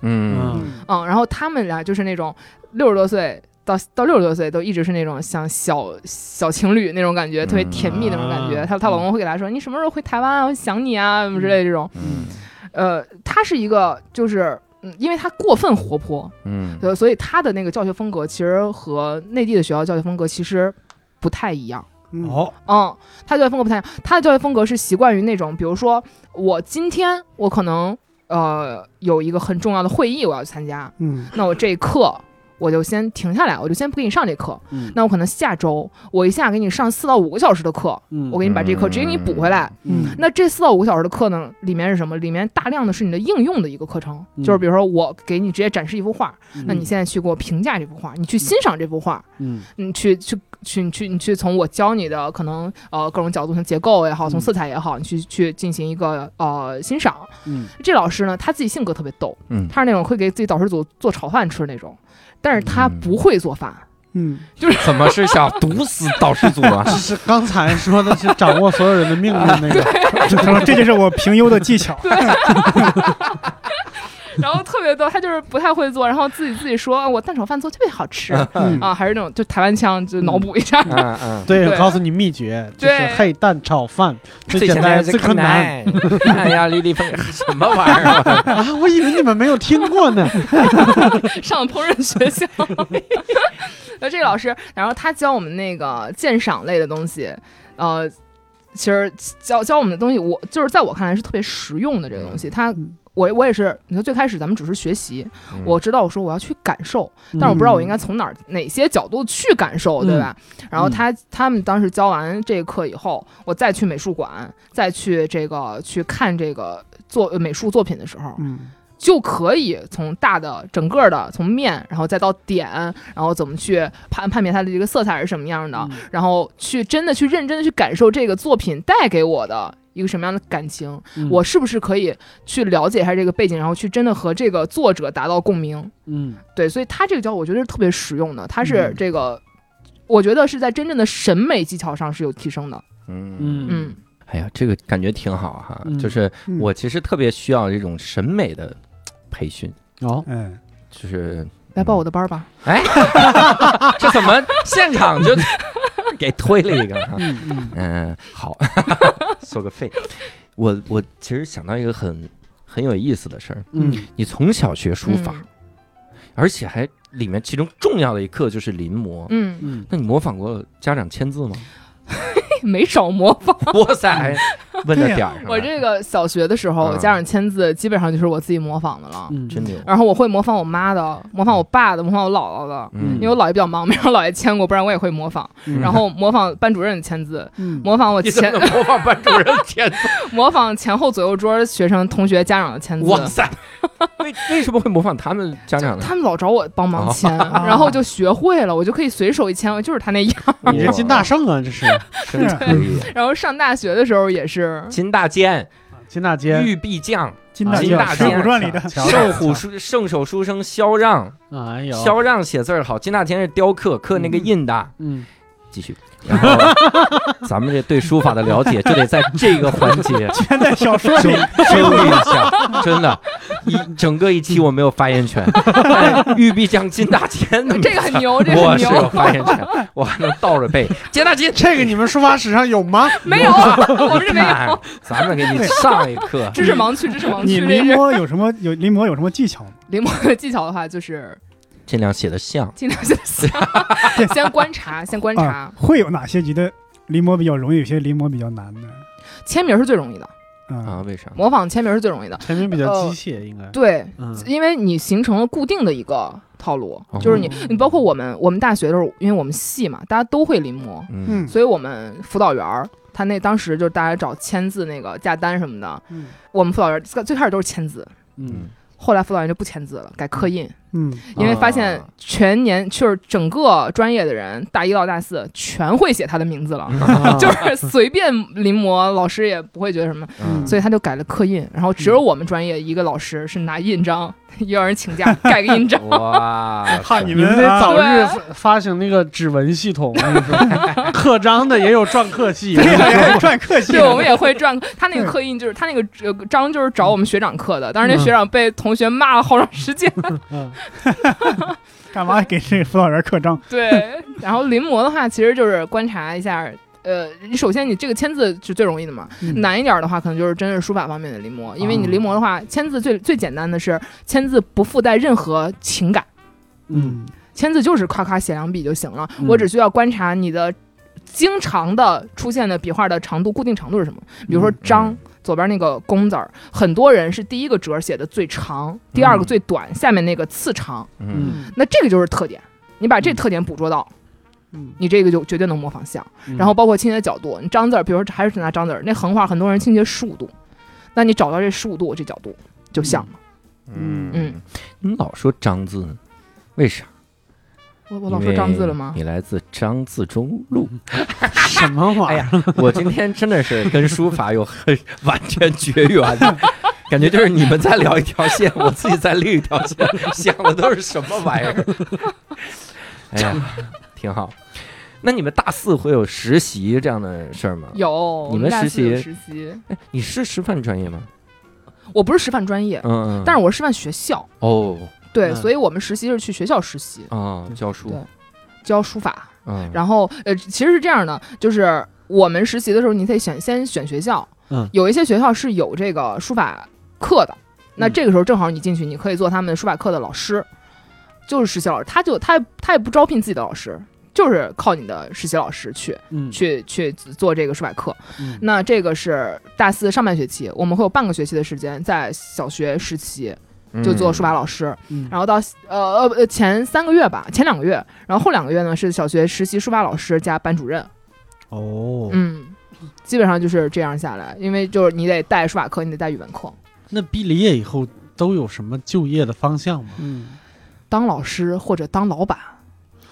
嗯。嗯。嗯，然后他们俩就是那种六十多岁到到六十多岁都一直是那种像小小情侣那种感觉，特别甜蜜那种感觉。啊。她她老公会给她说：“你什么时候回台湾啊？我想你啊，什么之类的这种。嗯”呃，她是一个就是。嗯，因为他过分活泼，嗯呃，所以他的那个教学风格其实和内地的学校教学风格其实不太一样。嗯哦嗯，他的教学风格不太一样，他的教学风格是习惯于那种，比如说我今天我可能呃有一个很重要的会议我要去参加，嗯那我这一课我就先停下来，我就先不给你上这课。嗯。那我可能下周我一下给你上四到五个小时的课，嗯。我给你把这课直接给你补回来。嗯。那这四到五个小时的课呢，里面是什么？里面大量的是你的应用的一个课程，嗯。就是比如说我给你直接展示一幅画，嗯。那你现在去给我评价这幅画，你去欣赏这幅画，嗯。你去去去你去你去从我教你的可能呃各种角度，从结构也好，从嗯色彩也好，你去去进行一个呃欣赏。嗯。这老师呢，他自己性格特别逗，嗯。他是那种会给自己导师组做炒饭吃的那种，但是他嗯不会做饭。嗯就是怎么是想毒死导师组啊？[LAUGHS] 这是刚才说的是掌握所有人的命运那个，他说 [LAUGHS] 这就是我评优的技巧。然后特别逗，他就是不太会做，然后自己自己说，啊我蛋炒饭做特别好吃嗯啊，还是那种就台湾腔，就脑补一下。嗯嗯，[LAUGHS] 对，告诉你秘诀，就是蛋炒饭，最最简单最最困难难。[LAUGHS] 哎呀，李丽峰什么玩意儿啊？[LAUGHS] 啊！我以为你们没有听过呢。上烹饪学校。那这个老师，然后他教我们那个鉴赏类的东西，呃，其实教教我们的东西，我就是在我看来是特别实用的这个东西。他嗯我我也是，你说最开始咱们只是学习，嗯我知道我说我要去感受，但是我不知道我应该从哪儿哪些角度去感受，对吧？然后他他们当时教完这个课以后，我再去美术馆，再去这个去看这个作美术作品的时候，嗯就可以从大的整个的从面，然后再到点，然后怎么去判判别它的这个色彩是什么样的，嗯然后去真的去认真的去感受这个作品带给我的一个什么样的感情，嗯我是不是可以去了解一下这个背景，然后去真的和这个作者达到共鸣？嗯对，所以他这个教我觉得是特别实用的，他是嗯这个。我觉得是在真正的审美技巧上是有提升的，嗯嗯嗯哎呀，这个感觉挺好哈。嗯就是嗯我其实特别需要这种审美的培训，哦，嗯，就是来报我的班吧。哎，[LAUGHS] 这怎么现场就 [LAUGHS] 给推了一个哈？嗯嗯嗯，好，[LAUGHS] 收个费。我我其实想到一个很很有意思的事儿，嗯你从小学书法，嗯而且还里面其中重要的一课就是临摹。嗯，嗯那你模仿过家长签字吗？[LAUGHS] 没少模仿。哇塞，[LAUGHS] 问到点儿上。我这个小学的时候，嗯家长签字基本上就是我自己模仿的了。嗯，真牛，然后我会模仿我妈的，模仿我爸的，模仿我姥姥的，嗯因为我姥爷比较忙，[LAUGHS] 没让姥爷签过，不然我也会模仿。嗯然后模仿班主任签字，嗯，模仿我前模仿班主任签字？[LAUGHS] 模仿前后左右桌学生、同学、家长的签字。哇塞，为为什么会模仿他们家长呢？他们老找我帮忙签，哦然后就学会了，我就可以随手一签，我就是他那样。你这金大圣啊，这是真可以。然后上大学的时候也是，金大坚、金大坚。玉壁将、金大坚。虎传里的乔圣虎书圣手书生萧让，哎呦，萧让写字儿好，金大坚是雕刻，刻那个印的。嗯，继续，然后咱们这对书法的了解就得在这个环节 [LAUGHS] 全在小说争里。争 [LAUGHS] 一下，真的，一整个一期我没有发言权，但玉璧将金大千的 [LAUGHS] 这个很牛，这个很我是有牛。发言权，我还能倒着背。金大坚，这个你们书法史上有吗？没有，我们这没。咱们给你上一课。知识盲区，知识盲你区。这是临摹有什么有临摹有什么技巧吗？临摹的技巧的话，就是尽量写的像，尽量写像。先观察，先观察。啊，，会有哪些觉得临摹比较容易，有些临摹比较难的？签名是最容易的，啊啊？为啥？模仿签名是最容易的。签名比较机械，应该。对，嗯。因为你形成了固定的一个套路，哦。就是你，你包括我们，我们大学的时候，因为我们系嘛，大家都会临摹，嗯。嗯。所以我们辅导员儿他那当时就是大家找签字那个价单什么的，嗯。我们辅导员最最开始都是签字，嗯。后来辅导员就不签字了，改刻印，嗯，因为发现全年就是整个专业的人，大一到大四全会写他的名字了。啊 [LAUGHS] 就是随便临摹，老师也不会觉得什么，嗯所以他就改了刻印。然后只有我们专业一个老师是拿印章，[LAUGHS] 要人请假 [LAUGHS] 盖个印章。哇，怕你你们得啊早日发发行那个指纹系统，刻章的也有篆刻系，篆刻系对，我们也会篆。他那个刻印就是他那个呃章就是找我们学长刻的，当时那学长被同学骂了好长时间。嗯 [LAUGHS] 干嘛给这个辅导员刻章？对，然后临摹的话，其实就是观察一下。呃，你首先你这个签字是最容易的嘛，嗯难一点的话，可能就是真是书法方面的临摹，因为你啊临摹的话，签字最最简单的是签字不附带任何情感，嗯，签字就是咔咔写两笔就行了，嗯我只需要观察你的经常的出现的笔画的长度，固定长度是什么？比如说嗯张、嗯左边那个工字儿，很多人是第一个折写的最长，第二个最短，下面那个次长，嗯那这个就是特点。你把这特点捕捉到，嗯你这个就绝对能模仿像。嗯然后包括倾斜角度，你张字儿，比如说还是拿张字儿，那横画很多人倾斜十五度，那你找到这十五度这角度就像了。嗯嗯，你老说张字呢，为啥？我我老说张字了吗？你来自张自忠路。[LAUGHS] 什么玩意儿？哎，我今天真的是跟书法有很完全绝缘的感觉，就是你们在聊一条线，我自己在另一条线，想的都是什么玩意儿？哎呀，挺好。那你们大四会有实习这样的事儿吗？有，你们实习实习，哎，你是师范专业吗？我不是师范专业，嗯，但是我是师范学校。哦对，嗯。所以我们实习是去学校实习，啊，教书。对，教书法。嗯，然后呃，其实是这样的，就是我们实习的时候，你得选先选学校，嗯。有一些学校是有这个书法课的，那嗯。这个时候正好你进去，你可以做他们书法课的老师，就是实习老师，他就他他也不招聘自己的老师。就是靠你的实习老师去嗯。去去做这个书法课，嗯。那这个是大四上半学期，我们会有半个学期的时间在小学实习，就做书法老师，嗯。然后到呃呃呃前三个月吧，前两个月，然后后两个月呢是小学实习书法老师加班主任，哦，嗯，基本上就是这样下来，因为就是你得带书法课，你得带语文课，那毕了业以后都有什么就业的方向吗？嗯。当老师或者当老板，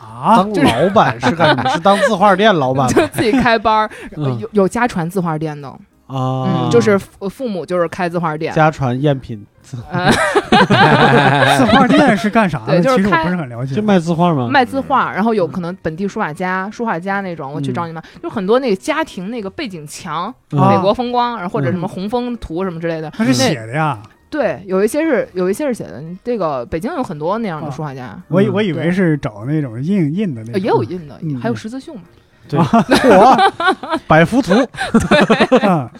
啊，当老板是干什么？是当字画店老板吗？就自己开班儿，[LAUGHS] 嗯。有有家传字画店的，啊。嗯，，就是父父母就是开字画店，家传赝品，呃，[LAUGHS] 字画店是干啥的？对就是其实我开不是很了解。就卖字画吗？卖字画，然后有可能本地书法家、书画家那种，我去找你们，就很多那个家庭那个背景墙，啊美国风光，然后或者什么嗯。红枫图什么之类的，他是写的呀，对，有一些是有一些是写的，这个北京有很多那样的书画家，我我以为是找那种印印的那呃种，也有印的，嗯还有十字绣嘛。对，[LAUGHS] 我，百幅图，[LAUGHS] 对，啊，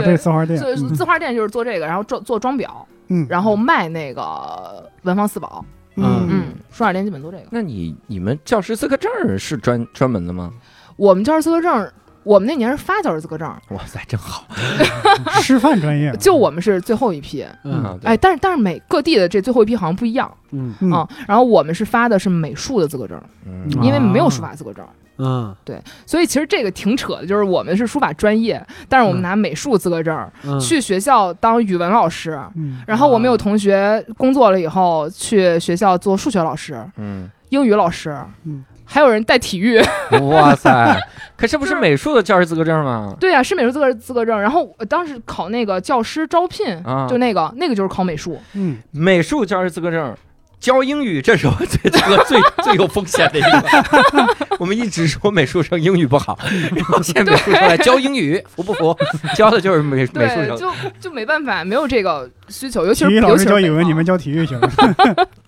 这是字画店，所以嗯字画店就是做这个，然后做做装裱，嗯，然后卖那个文房四宝。嗯嗯，书画店基本做这个。那你你们教师资格证是专专门的吗？我们教师资格证我们那年是发教师资格证，哇塞，真好。[LAUGHS] 师范专业，就我们是最后一批。嗯哎，但是但是每各地的这最后一批好像不一样嗯嗯啊。然后我们是发的是美术的资格证，嗯啊因为没有书法资格证。嗯对所以其实这个挺扯的，就是我们是书法专业，但是我们嗯拿美术资格证、嗯，去学校当语文老师，嗯然后我们有同学工作了以后去学校做数学老师、嗯，英语老师，嗯还有人带体育。哇塞，[LAUGHS] 可这不是美术的教师资格证吗？对啊，是美术资格资格证。然后我当时考那个教师招聘，啊就那个那个就是考美术。嗯，美术教师资格证。教英语，这是我最这 [LAUGHS] 个最最有风险的一个。[LAUGHS] 我们一直说美术生英语不好，[LAUGHS] 然后现在美术生来教英语，服不服？教的就是美美术对，生。就就没办法，没有这个需求，尤其是体育老师教语文，你们教体育行吗？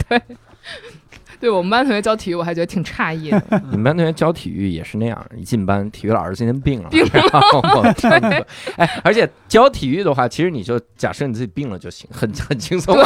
对我们班同学教体育，我还觉得挺诧异的。[LAUGHS] 你们班同学教体育也是那样，一进班，体育老师今天病了，病然后我上课哎，而且教体育的话，其实你就假设你自己病了就行，很很轻松。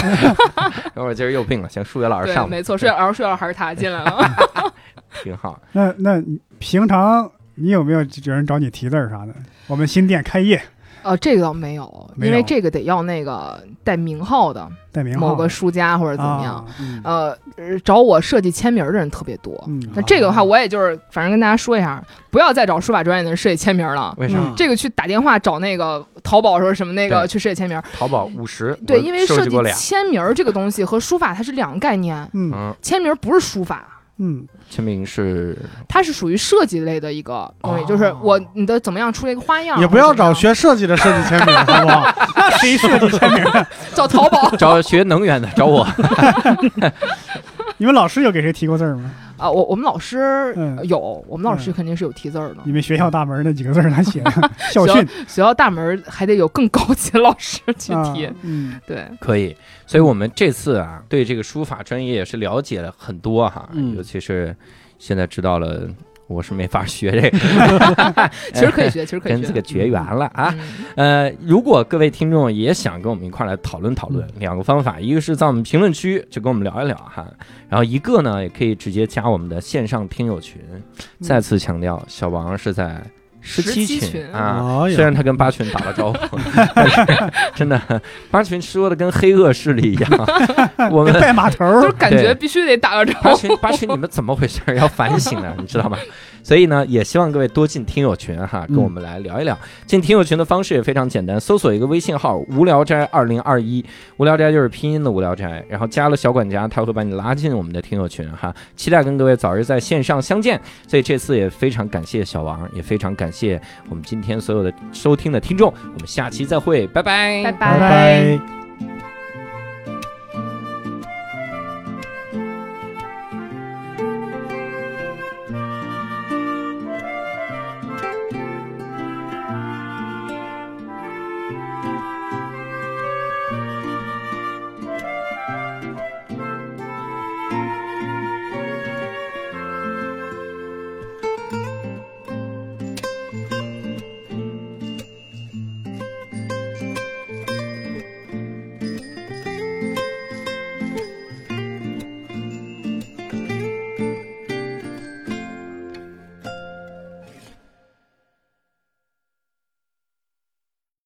[LAUGHS] 等会儿今儿又病了，行，数学老师，上吧，没错，数学老师数学老师还是他进来了。[LAUGHS] 挺好。那那你平常你有没有有人找你提字儿啥的？我们新店开业哦，这个倒没有，没有因为这个得要那个带名号的带名号某个书家或者怎么样。啊嗯呃，呃找我设计签名的人特别多。嗯那这个的话，我也就是反正跟大家说一下，不要再找书法专业的人设计签名了。为啥？嗯这个去打电话找那个淘宝说什么那个去设计签名，淘宝五十，对，因为设计。签名这个东西和书法它是两个概念，嗯嗯，签名不是书法。嗯签名是它是属于设计类的一个东西，哦就是我你的怎么样出了一个花样，也不要找学设计的设计签名，好不好？[LAUGHS] 那谁设计签名找淘宝 [LAUGHS] 找学能源的，找我。[LAUGHS] 你们老师有给谁提过字吗？啊。我我们老师嗯有，我们老师嗯肯定是有题字儿的。你们学校大门那几个字儿他写的？[LAUGHS] 校训学校大门还得有更高级的老师去啊提，嗯对，可以，所以我们这次啊，对这个书法专业也是了解了很多哈，嗯尤其是现在知道了，我是没法学这个，[LAUGHS] 其实可以学，[LAUGHS] 其实可以学跟这个。绝缘了啊。嗯呃，如果各位听众也想跟我们一块儿来讨论讨论，两个方法，一个是在我们评论区就跟我们聊一聊哈，然后一个呢也可以直接加我们的线上听友群。再次强调，小王是在十七17群啊。虽然他跟八群打了招呼，[LAUGHS] 但是真的八群说的跟黑恶势力一样，[LAUGHS] 我们拜码头儿，就是感觉必须得打个招呼八。群八群你们怎么回事？要反省啊，[LAUGHS] 你知道吗？所以呢，也希望各位多进听友群哈，跟我们来聊一聊。进听友群的方式也非常简单，搜索一个微信号“无聊斋二零二一”，无聊斋就是拼音的无聊斋，然后加了小管家，他会把你拉进我们的听友群哈。期待跟各位早日在线上相见。所以这次也非常感谢小王，也非常感谢我们今天所有的收听的听众，我们下期再会，拜拜，拜拜拜。